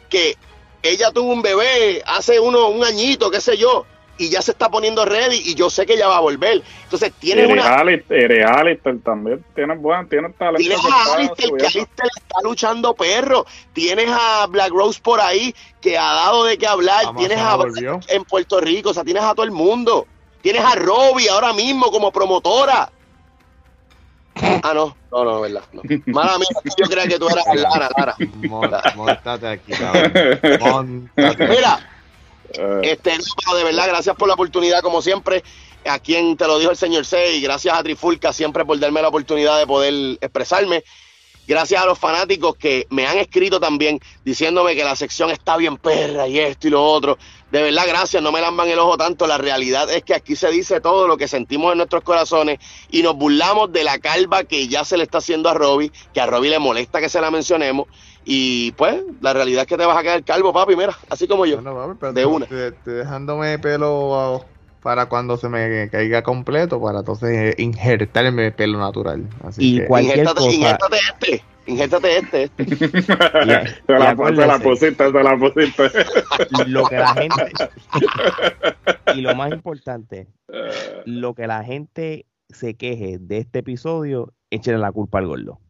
que ella tuvo un bebé hace uno, un añito, qué sé yo, y ya se está poniendo ready y yo sé que ella va a volver. Entonces tiene una... Eres Alistair también, tienes buen, tienes talento. Tienes a Alistair, que Alistair está luchando perro. Tienes a Black Rose por ahí, que ha dado de qué hablar. tienes a en Puerto Rico, o sea, tienes a todo el mundo. Tienes a Robbie ahora mismo como promotora. Ah, no, no, no, verdad. No. Mala mía, yo creía que tú eras Lara, Lara. Montate aquí, cabrón. Mira, eh. Este, de verdad, gracias por la oportunidad, como siempre. A quien te lo dijo el señor C, y gracias a Trifulca siempre por darme la oportunidad de poder expresarme. Gracias a los fanáticos que me han escrito también diciéndome que la sección está bien perra y esto y lo otro. De verdad, gracias, no me lamban el ojo tanto. La realidad es que aquí se dice todo lo que sentimos en nuestros corazones y nos burlamos de la calva que ya se le está haciendo a Robbie, que a Robbie le molesta que se la mencionemos y pues, la realidad es que te vas a quedar calvo, papi, mira, así como yo. de una. Te, dejándome pelo para cuando se me caiga completo, para entonces injertarme pelo natural. Así y que... cualquier cosa. Injértate este. Injértate este, este. te, la, la pusiste, te la pusiste. Lo que la gente. y lo más importante, lo que la gente se queje de este episodio, échenle la culpa al gordo.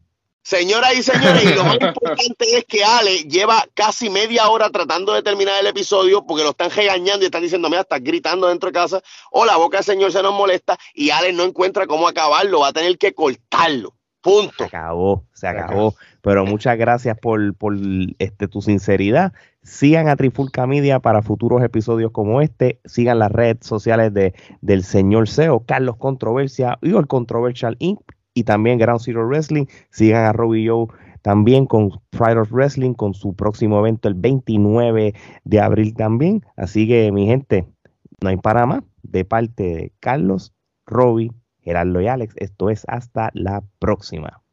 Señoras y señores, y lo más importante es que Ale lleva casi media hora tratando de terminar el episodio porque lo están regañando y están diciendo, mira, estás gritando dentro de casa, o la boca del señor se nos molesta y Ale no encuentra cómo acabarlo, va a tener que cortarlo. Punto. Se acabó, se acabó. Pero muchas gracias por, por este, tu sinceridad. Sigan a Trifulca Media para futuros episodios como este. Sigan las redes sociales de, del señor CEO, Carlos Controversia y el Controversial Inc y también Ground Zero Wrestling. Sigan a Robbie Joe también con Friday of Wrestling, con su próximo evento el 29 de abril también. Así que, mi gente, no hay para más. De parte de Carlos, Robbie, Gerardo y Alex, esto es hasta la próxima.